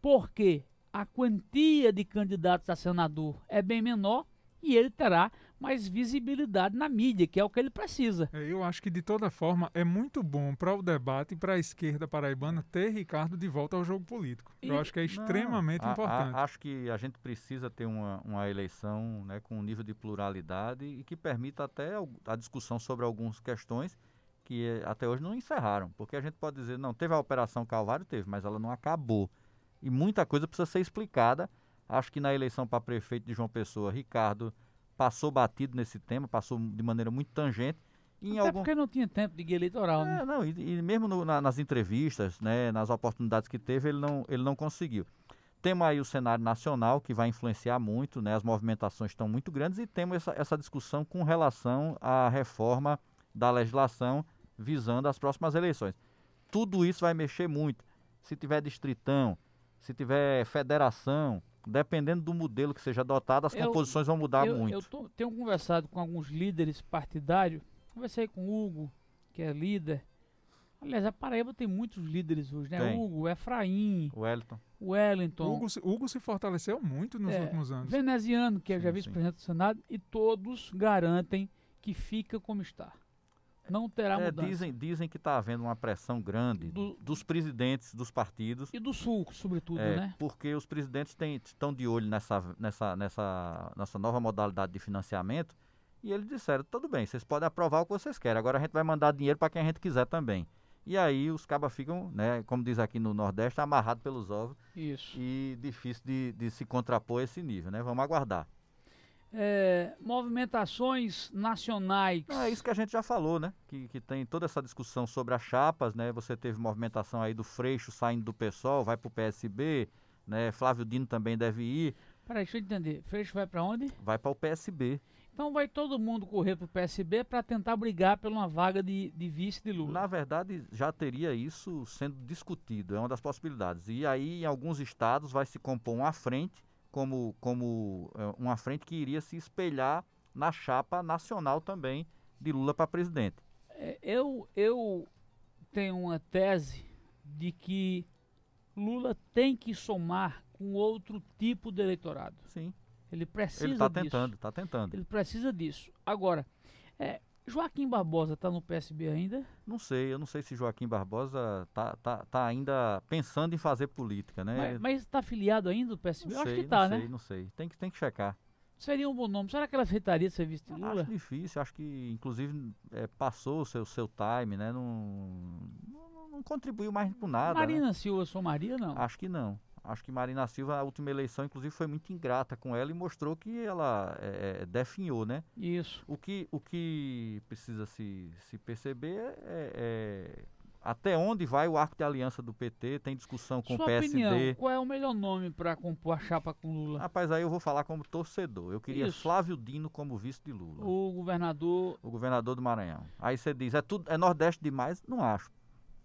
porque a quantia de candidatos a senador é bem menor e ele terá mais visibilidade na mídia, que é o que ele precisa. É, Eu acho que de toda forma é muito bom para o debate e para a esquerda paraibana ter Ricardo de volta ao jogo político. Eu E- acho que é Não, extremamente a- a- importante. acho que a gente precisa ter uma, uma eleição né, com um nível de pluralidade e que permita até a discussão sobre algumas questões que eh, até hoje não encerraram. Porque a gente pode dizer, não, teve a Operação Calvário, teve, mas ela não acabou. E muita coisa precisa ser explicada. Acho que na eleição para prefeito de João Pessoa, Ricardo passou batido nesse tema, passou de maneira muito tangente. Em Até algum... porque não tinha tempo de guia eleitoral, né? É, não, e, e mesmo no- na- nas entrevistas, né, nas oportunidades que teve, ele não, ele não conseguiu. Temos aí o cenário nacional, que vai influenciar muito, né, as movimentações estão muito grandes, e temos essa, essa discussão com relação à reforma da legislação visando as próximas eleições. Tudo isso vai mexer muito. Se tiver distritão, se tiver federação, dependendo do modelo que seja adotado, as Eu- composições vão mudar eu, muito. eu tô- tenho conversado com alguns líderes partidários. Conversei com o Hugo, que é líder. Aliás, a Paraíba tem muitos líderes hoje, né? Tem. Hugo, Efraim, O Wellington. Wellington, Hugo, se- Hugo se fortaleceu muito nos É, últimos anos. Veneziano, que é já Sim, vice-presidente do Senado, e todos garantem que fica como está. Não terá É, mudança. dizem, dizem que está havendo uma pressão grande Do- dos presidentes dos partidos, E do Sul, sobretudo, é, né? porque os presidentes têm- estão de olho nessa, nessa, nessa, nessa nova modalidade de financiamento e eles disseram, tudo bem, vocês podem aprovar o que vocês querem, agora a gente vai mandar dinheiro para quem a gente quiser também. E aí os cabas ficam, né, como diz aqui no Nordeste, amarrados pelos ovos Isso. e difícil de, de se contrapor a esse nível, né? Vamos aguardar. É, movimentações nacionais. É isso que a gente já falou, né? Que, que tem toda essa discussão sobre as chapas, né? Você teve movimentação aí do Freixo saindo do PSOL, vai pro PSB, né? Flávio Dino também deve ir, Peraí, deixa eu entender. Freixo vai para onde? vai para o PSB. Então vai todo mundo correr pro PSB para tentar brigar por uma vaga de, de vice de Lula. Na verdade, já teria isso sendo discutido, é uma das possibilidades. E aí, em alguns estados, vai se compor uma frente, como, como é, uma frente que iria se espelhar na chapa nacional também de Lula para presidente. É, eu, eu tenho uma tese de que Lula tem que somar com outro tipo de eleitorado. Sim, Ele precisa ele está disso. tentando, está tentando. Ele precisa disso. Agora, é, Joaquim Barbosa está no PSB ainda? Não sei, eu não sei se Joaquim Barbosa tá, tá, tá ainda pensando em fazer política, né? Mas está afiliado ainda do PSB? Não eu sei, acho que está, não né? sei, não sei. Tem que, tem que checar. Seria um bom nome. Será que ela aceitaria serviço de Lula? Acho difícil, acho que inclusive é, passou o seu, seu time, né? Não, não, não contribuiu mais por nada. Marina né? Silva, sou Maria, não? Acho que não. Acho que Marina Silva, a última eleição, inclusive, foi muito ingrata com ela e mostrou que ela é, definhou, né? Isso. O que, o que precisa se, se perceber é, é até onde vai o arco de aliança do PT? Tem discussão com Sua o PSD. Opinião, qual é o melhor nome para compor a chapa com Lula? Rapaz, aí eu vou falar como torcedor. Eu queria Isso. Flávio Dino como vice de Lula. O governador. O governador do Maranhão. Aí você diz, é tudo é Nordeste demais? Não acho.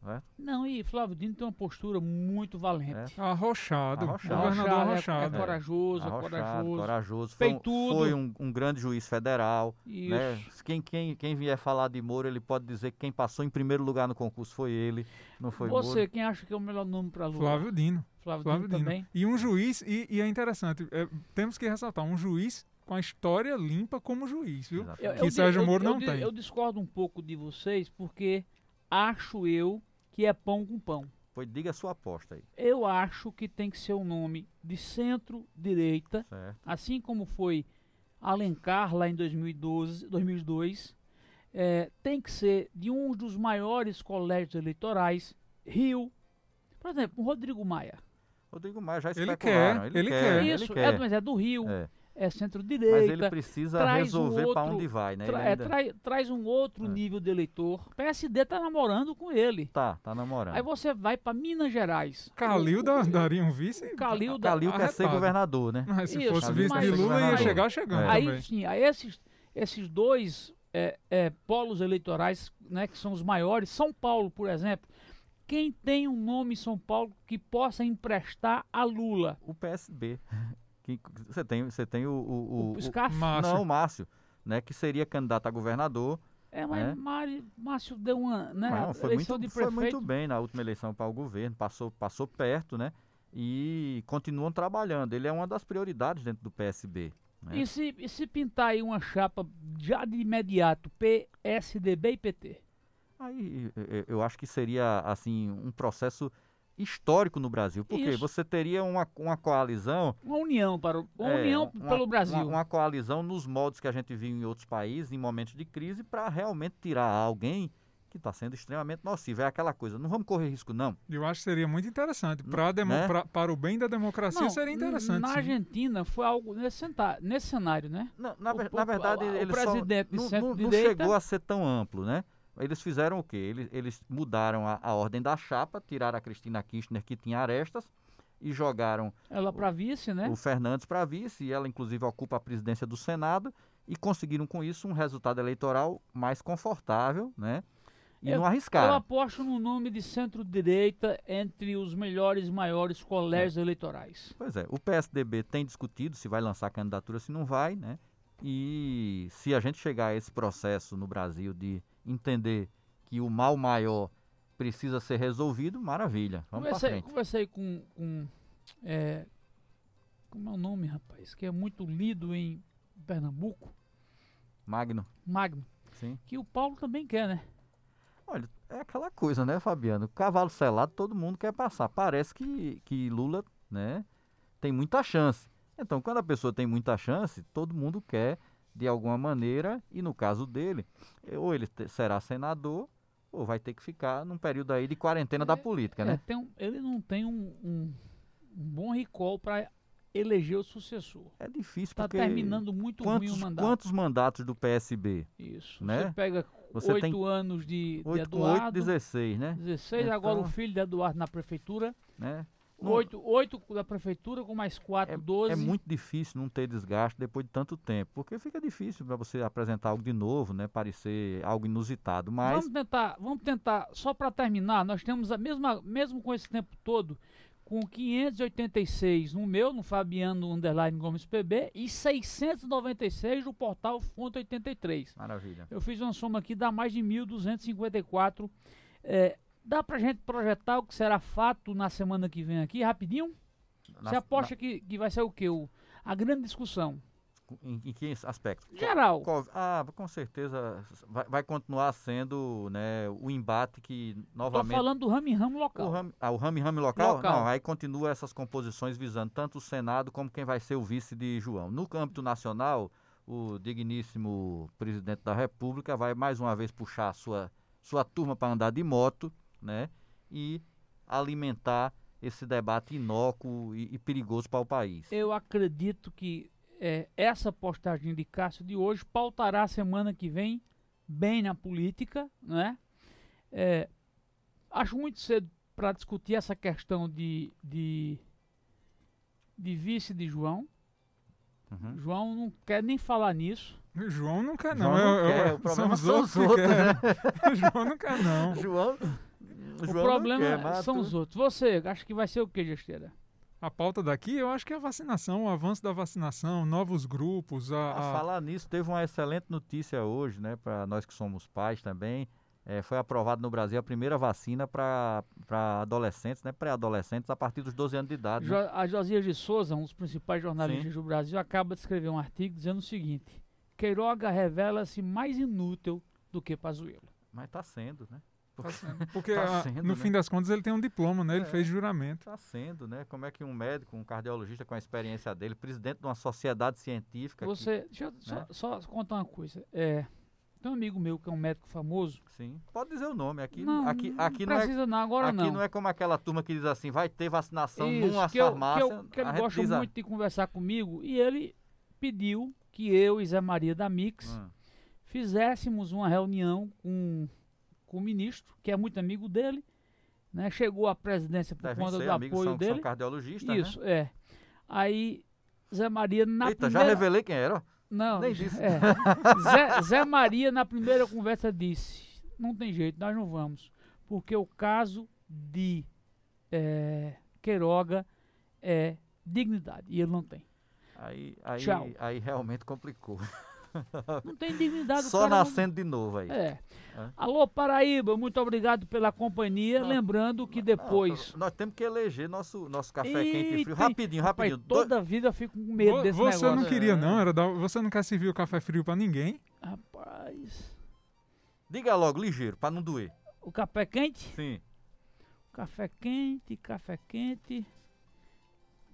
Certo? Não, e Flávio Dino tem uma postura muito valente. É. Arrochado. Arrochado. Governador Arrochado. É, é corajoso, é Arrochado, corajoso. corajoso. Foi, um, foi um, um grande juiz federal. Isso. Né? Quem, quem, quem vier falar de Moro, ele pode dizer que quem passou em primeiro lugar no concurso foi ele, não foi Você, Moro. quem acha que é o melhor nome para Lula? Flávio Dino. Flávio, Flávio Dino Dino. também. E um juiz, e, e é interessante, é, temos que ressaltar, um juiz com a história limpa como juiz, viu? Exatamente. Que Sérgio Moro não tem. Eu discordo um pouco de vocês, porque acho eu que é pão com pão. Pois diga a sua aposta aí. Eu acho que tem que ser um nome de centro-direita, assim como foi Alencar lá em 2012, 2002. É, tem que ser de um dos maiores colégios eleitorais, Rio. Por exemplo, o Rodrigo Maia. Rodrigo Maia já Ele especularam. quer, ele, ele quer, quer. ele Isso, quer. é, mas é do Rio, É. é Mas centro-direita. ele precisa resolver um para onde vai, né? Tra- é, ainda... trai- traz um outro É. nível de eleitor. PSD tá namorando com ele. Tá, tá namorando. Aí você vai para Minas Gerais. Calil O- da- o- daria um vice. o Calil da- Calil quer ser governador, né? Mas se Isso, fosse vice de Lula, ia chegar chegando É. Aí sim, aí esses, esses dois é, é, polos eleitorais, né, que são os maiores, São Paulo, por exemplo. Quem tem um nome em São Paulo que possa emprestar a Lula? O PSB. Que, você tem, você tem o, o, o- O? Márcio. Não, o Márcio, né? Que seria candidato a governador. É, mas É. Mari- Márcio deu uma né, Não, foi, eleição muito, de foi prefeito. muito bem na última eleição para o governo, passou, passou perto, né? E continuam trabalhando. Ele é uma das prioridades dentro do PSB. né? E se, e se pintar aí uma chapa já de imediato, PSDB e PT? Aí eu acho que seria assim um processo histórico no Brasil, porque Isso. você teria uma, uma coalizão, Uma união para o, uma é, união uma- pelo Brasil. uma, uma coalizão nos modos que a gente viu em outros países em momentos de crise para realmente tirar alguém que está sendo extremamente nocivo. É aquela coisa, não vamos correr risco não. Eu acho que seria muito interessante. Pra demo- Né? pra- para o bem da democracia Não, seria interessante. Na sim. Argentina foi algo nesse, nesse cenário, né? Não, na, O- o- na verdade, o- o ele presidente de só, não- não, chegou a ser tão amplo, né? Eles fizeram o quê? Eles, eles mudaram a, a ordem da chapa, tiraram a Cristina Kirchner, que tinha arestas, e jogaram Ela para vice, né? o Fernandes para vice, e ela inclusive ocupa a presidência do Senado, e conseguiram com isso um resultado eleitoral mais confortável, né? E Eu- não Eu arriscaram. aposto no nome de centro-direita entre os melhores e maiores colégios eleitorais. Pois é, o PSDB tem discutido se vai lançar candidatura, se não vai, né? E se a gente chegar a esse processo no Brasil de entender que o mal maior precisa ser resolvido, maravilha. Vamos conversei, frente. conversei com, com é, como é o nome, rapaz? Que é muito lido em Pernambuco, Magno, Magno, sim. que o Paulo também quer, né? Olha, é aquela coisa, né, Fabiano? Cavalo selado todo mundo quer passar. Parece que, que Lula, né, tem muita chance. Então, quando a pessoa tem muita chance, todo mundo quer, de alguma maneira, e no caso dele, eh, ou ele será senador, ou vai ter que ficar num período aí de quarentena da política, É, né? um- ele não tem um, um- bom recall para eleger o sucessor. É difícil Está porque... terminando muito ruim quantos, o mandato. quantos mandatos do PSB? Isso. né? Você pega Você oito tem anos de, de 8 com Eduardo. 8, 16, né? 16, agora o Então- filho de Eduardo na prefeitura. né? Não- Oito, oito da prefeitura com mais quatro, 12. É muito difícil não ter desgaste depois de tanto tempo, porque fica difícil para você apresentar algo de novo, né? Parecer algo inusitado, mas Vamos tentar, vamos tentar, só para terminar, nós temos a mesma, mesmo com esse tempo todo, com 586 no meu, no Fabiano Underline Gomes PB, e 696 no portal Fonte 83. maravilha. Eu fiz uma soma aqui, dá mais de 1.254. É, dá pra gente projetar o que será fato na semana que vem aqui, rapidinho? Na- Você aposta que, que vai ser o quê? O, a grande discussão. na- Em, em que aspecto? Geral. Co- Ah, com certeza vai, vai continuar sendo né, o embate que novamente. falando do em ramo O local. rame, ah, o rame rame local? Local. Não, aí continua essas composições visando tanto o Senado como quem vai ser o vice de João. No âmbito nacional, o digníssimo presidente da República vai mais uma vez puxar sua, sua turma para andar de moto, né? E alimentar esse debate inócuo e, e perigoso para o país. Eu acredito que é, essa postagem de Cássio de hoje pautará a semana que vem bem na política, né? É, acho muito cedo para discutir essa questão de, de, de vice de João. Uhum. João não quer nem falar nisso. O João não quer, João não. não Eu- eu- quer, o problema são os outros, né? O João não quer, não. João, O, João problema quer, mas são tu- os outros. Você acha que vai ser o que, Gesteira? A pauta daqui, eu acho que é a vacinação, o avanço da vacinação, novos grupos, a, A a- falar nisso, teve uma excelente notícia hoje, né, para nós que somos pais também. É, foi aprovado no Brasil a primeira vacina para adolescentes, né, pré-adolescentes, a partir dos 12 anos de idade. Jo né? a Josias de Souza, um dos principais jornalistas Sim. do Brasil, acaba de escrever um artigo dizendo o seguinte: Queiroga revela-se mais inútil do que Pazuello. Mas está sendo, né? Tá sendo. Porque Tá a- sendo, no né? fim das contas ele tem um diploma, né? Ele É. fez juramento. Está sendo, né? Como é que um médico, um cardiologista com a experiência dele, presidente de uma sociedade científica. que- Você, deixa eu só, né? só contar uma coisa. É, tem um amigo meu que é um médico famoso. sim, pode dizer o nome. Aqui não, aqui, não aqui não é. precisa não, agora Aqui não. não. é como aquela turma que diz assim, vai ter vacinação Isso, numa que, eu, que, farmácia. eu, que ele gosta diz a- muito de conversar comigo e ele pediu que eu e Zé Maria da Mix Hum, fizéssemos uma reunião com, com o ministro, que é muito amigo dele, né? Chegou à presidência por devem conta ser do amigos, apoio são, dele. são cardiologistas, Isso, né? é. Aí Zé Maria na Eita, já primeira revelei quem era. não, nem disse. é. Zé, Zé Maria na primeira conversa disse: "Não tem jeito, nós não vamos, porque o caso de é, Queiroga é dignidade e ele não tem. Aí, aí, Tchau. aí realmente complicou. Não tem dignidade. Só cara não- nascendo de novo aí. É. É. Alô, Paraíba, muito obrigado pela companhia. Não, Lembrando que Não, depois. nós temos que eleger nosso, nosso café Ih, quente e frio. Rapidinho, rapidinho. Dois- toda vida eu fico com medo desse você negócio. não queria, É. não? Era dar- você não quer servir o café frio pra ninguém? Rapaz. Diga logo, ligeiro, pra não doer. O café quente? Sim. Café quente, café quente.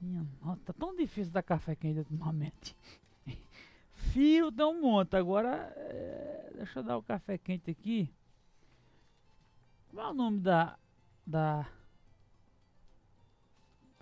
Minha tá tão difícil dar café quente ultimamente. Fio dá um monte. Agora, é, deixa eu dar o café quente aqui. Qual é o nome da. da.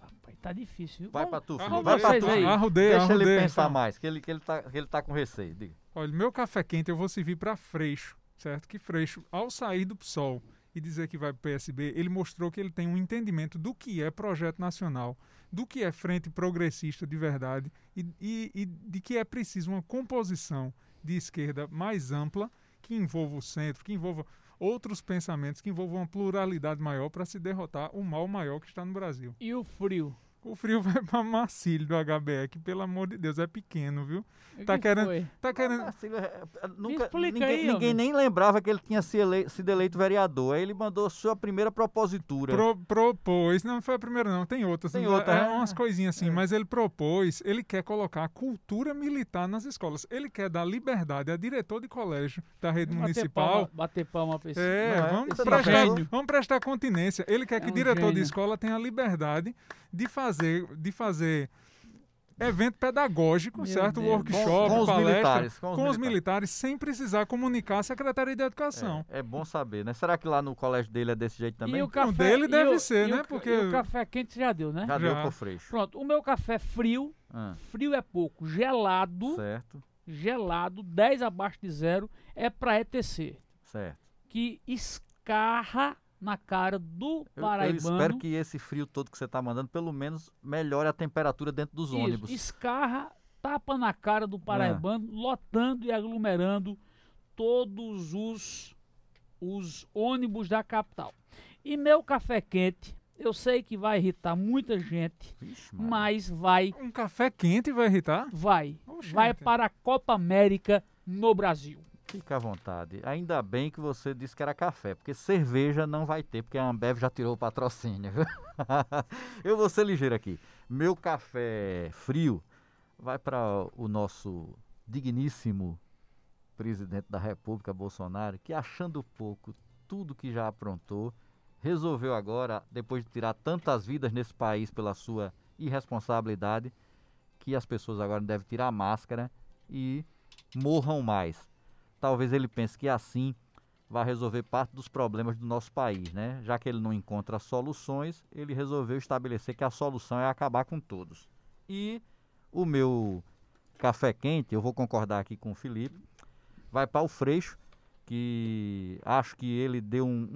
Rapaz, tá difícil, viu? Vai pra tu, filho. Vai pra tu. aí. filho. Arrudei, Deixa ele arrudei, pensar então. mais, que ele, que, ele tá, que ele tá com receio. Diga. Olha, meu café quente eu vou servir para Freixo, certo? Que Freixo, ao sair do PSOL e dizer que vai para o PSB, ele mostrou que ele tem um entendimento do que é projeto nacional, do que é frente progressista de verdade e, e- e de que é preciso uma composição de esquerda mais ampla, que envolva o centro, que envolva outros pensamentos, que envolva uma pluralidade maior para se derrotar o mal maior que está no Brasil. E o frio? O frio vai para Marcílio do HBE, que pelo amor de Deus é pequeno, viu? O Tá que querendo- foi? Tá querendo. Assim, é, é, nunca, ninguém aí, ninguém nem lembrava que ele tinha se ele- sido eleito vereador. Aí ele mandou sua primeira propositura. Pro- propôs, não foi a primeira não, tem outras. Tem não- outra, é, é? umas coisinhas assim, É. mas ele propôs, ele quer colocar a cultura militar nas escolas. Ele quer dar liberdade a diretor de colégio da rede Bater municipal. palma, bater palma pra esse. É, Não é? vamos, prestar, gênio. vamos prestar continência. Ele quer É que um diretor de gênio. escola tenha a liberdade de fazer, de fazer evento pedagógico, Meu certo? Deus. Workshop, Com- com os palestra, militares, com os com os militares. militares, sem precisar comunicar à Secretaria de Educação. É, é bom saber, né? Será que lá no colégio dele é desse jeito também? E o café, dele e deve o- ser, e né? o Porque- e o café quente já deu, né? Já, Já. deu pro freixo. Pronto, o meu café frio, Ah, frio é pouco, gelado, certo, gelado, 10 abaixo de zero, é pra ETC, certo. que escarra na cara do Eu, eu paraibano. espero que esse frio todo que você tá mandando, pelo menos melhore a temperatura dentro dos Isso, ônibus. escarra, tapa na cara do paraibano, lotando e aglomerando todos os, os ônibus da capital. E meu café quente, eu sei que vai irritar muita gente, Vixe, mas vai, Um café quente vai irritar? vai, Oxente. vai para a Copa América no Brasil. Fica à vontade. Ainda bem que você disse que era café, porque cerveja não vai ter, porque a Ambev já tirou o patrocínio. Eu vou ser ligeiro aqui. Meu café frio vai para o nosso digníssimo presidente da República, Bolsonaro, que achando pouco tudo que já aprontou, resolveu agora, depois de tirar tantas vidas nesse país pela sua irresponsabilidade, que as pessoas agora devem tirar a máscara e morram mais. Talvez ele pense que assim vai resolver parte dos problemas do nosso país, né? Já que ele não encontra soluções, ele resolveu estabelecer que a solução é acabar com todos. E o meu café quente, eu vou concordar aqui com o Felipe, vai para o Freixo, que acho que ele deu um,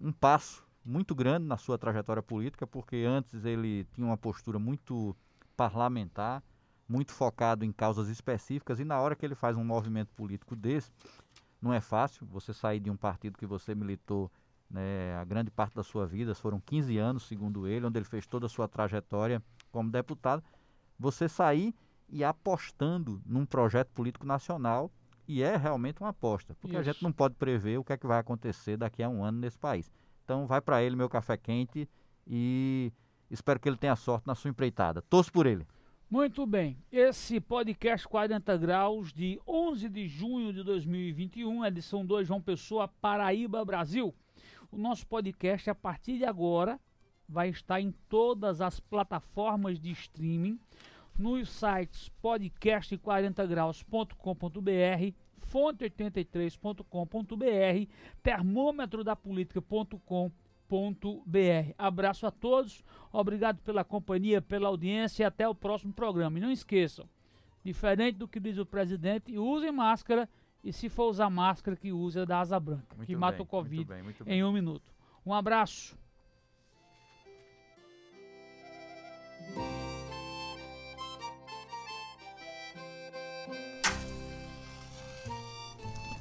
um, um passo muito grande na sua trajetória política, porque antes ele tinha uma postura muito parlamentar, muito focado em causas específicas, e na hora que ele faz um movimento político desse, não é fácil você sair de um partido que você militou né, a grande parte da sua vida, foram 15 anos, segundo ele, onde ele fez toda a sua trajetória como deputado, você sair e apostando num projeto político nacional e é realmente uma aposta, porque Isso. a gente não pode prever o que é que vai acontecer daqui a um ano nesse país. Então vai para ele meu café quente e espero que ele tenha sorte na sua empreitada. Torço por ele. Muito bem, esse podcast 40 graus de 11 de junho de 2021, edição 2 João Pessoa, Paraíba, Brasil. O nosso podcast a partir de agora vai estar em todas as plataformas de streaming nos sites podcast40graus.com.br, fonte83.com.br, termômetrodapolitica.com.br. Abraço a todos, obrigado pela companhia, pela audiência e até o próximo programa. E não esqueçam, diferente do que diz o presidente, usem máscara e se for usar máscara, que use a da asa branca, muito que bem, mata o Covid muito bem, muito em um minuto. Um abraço.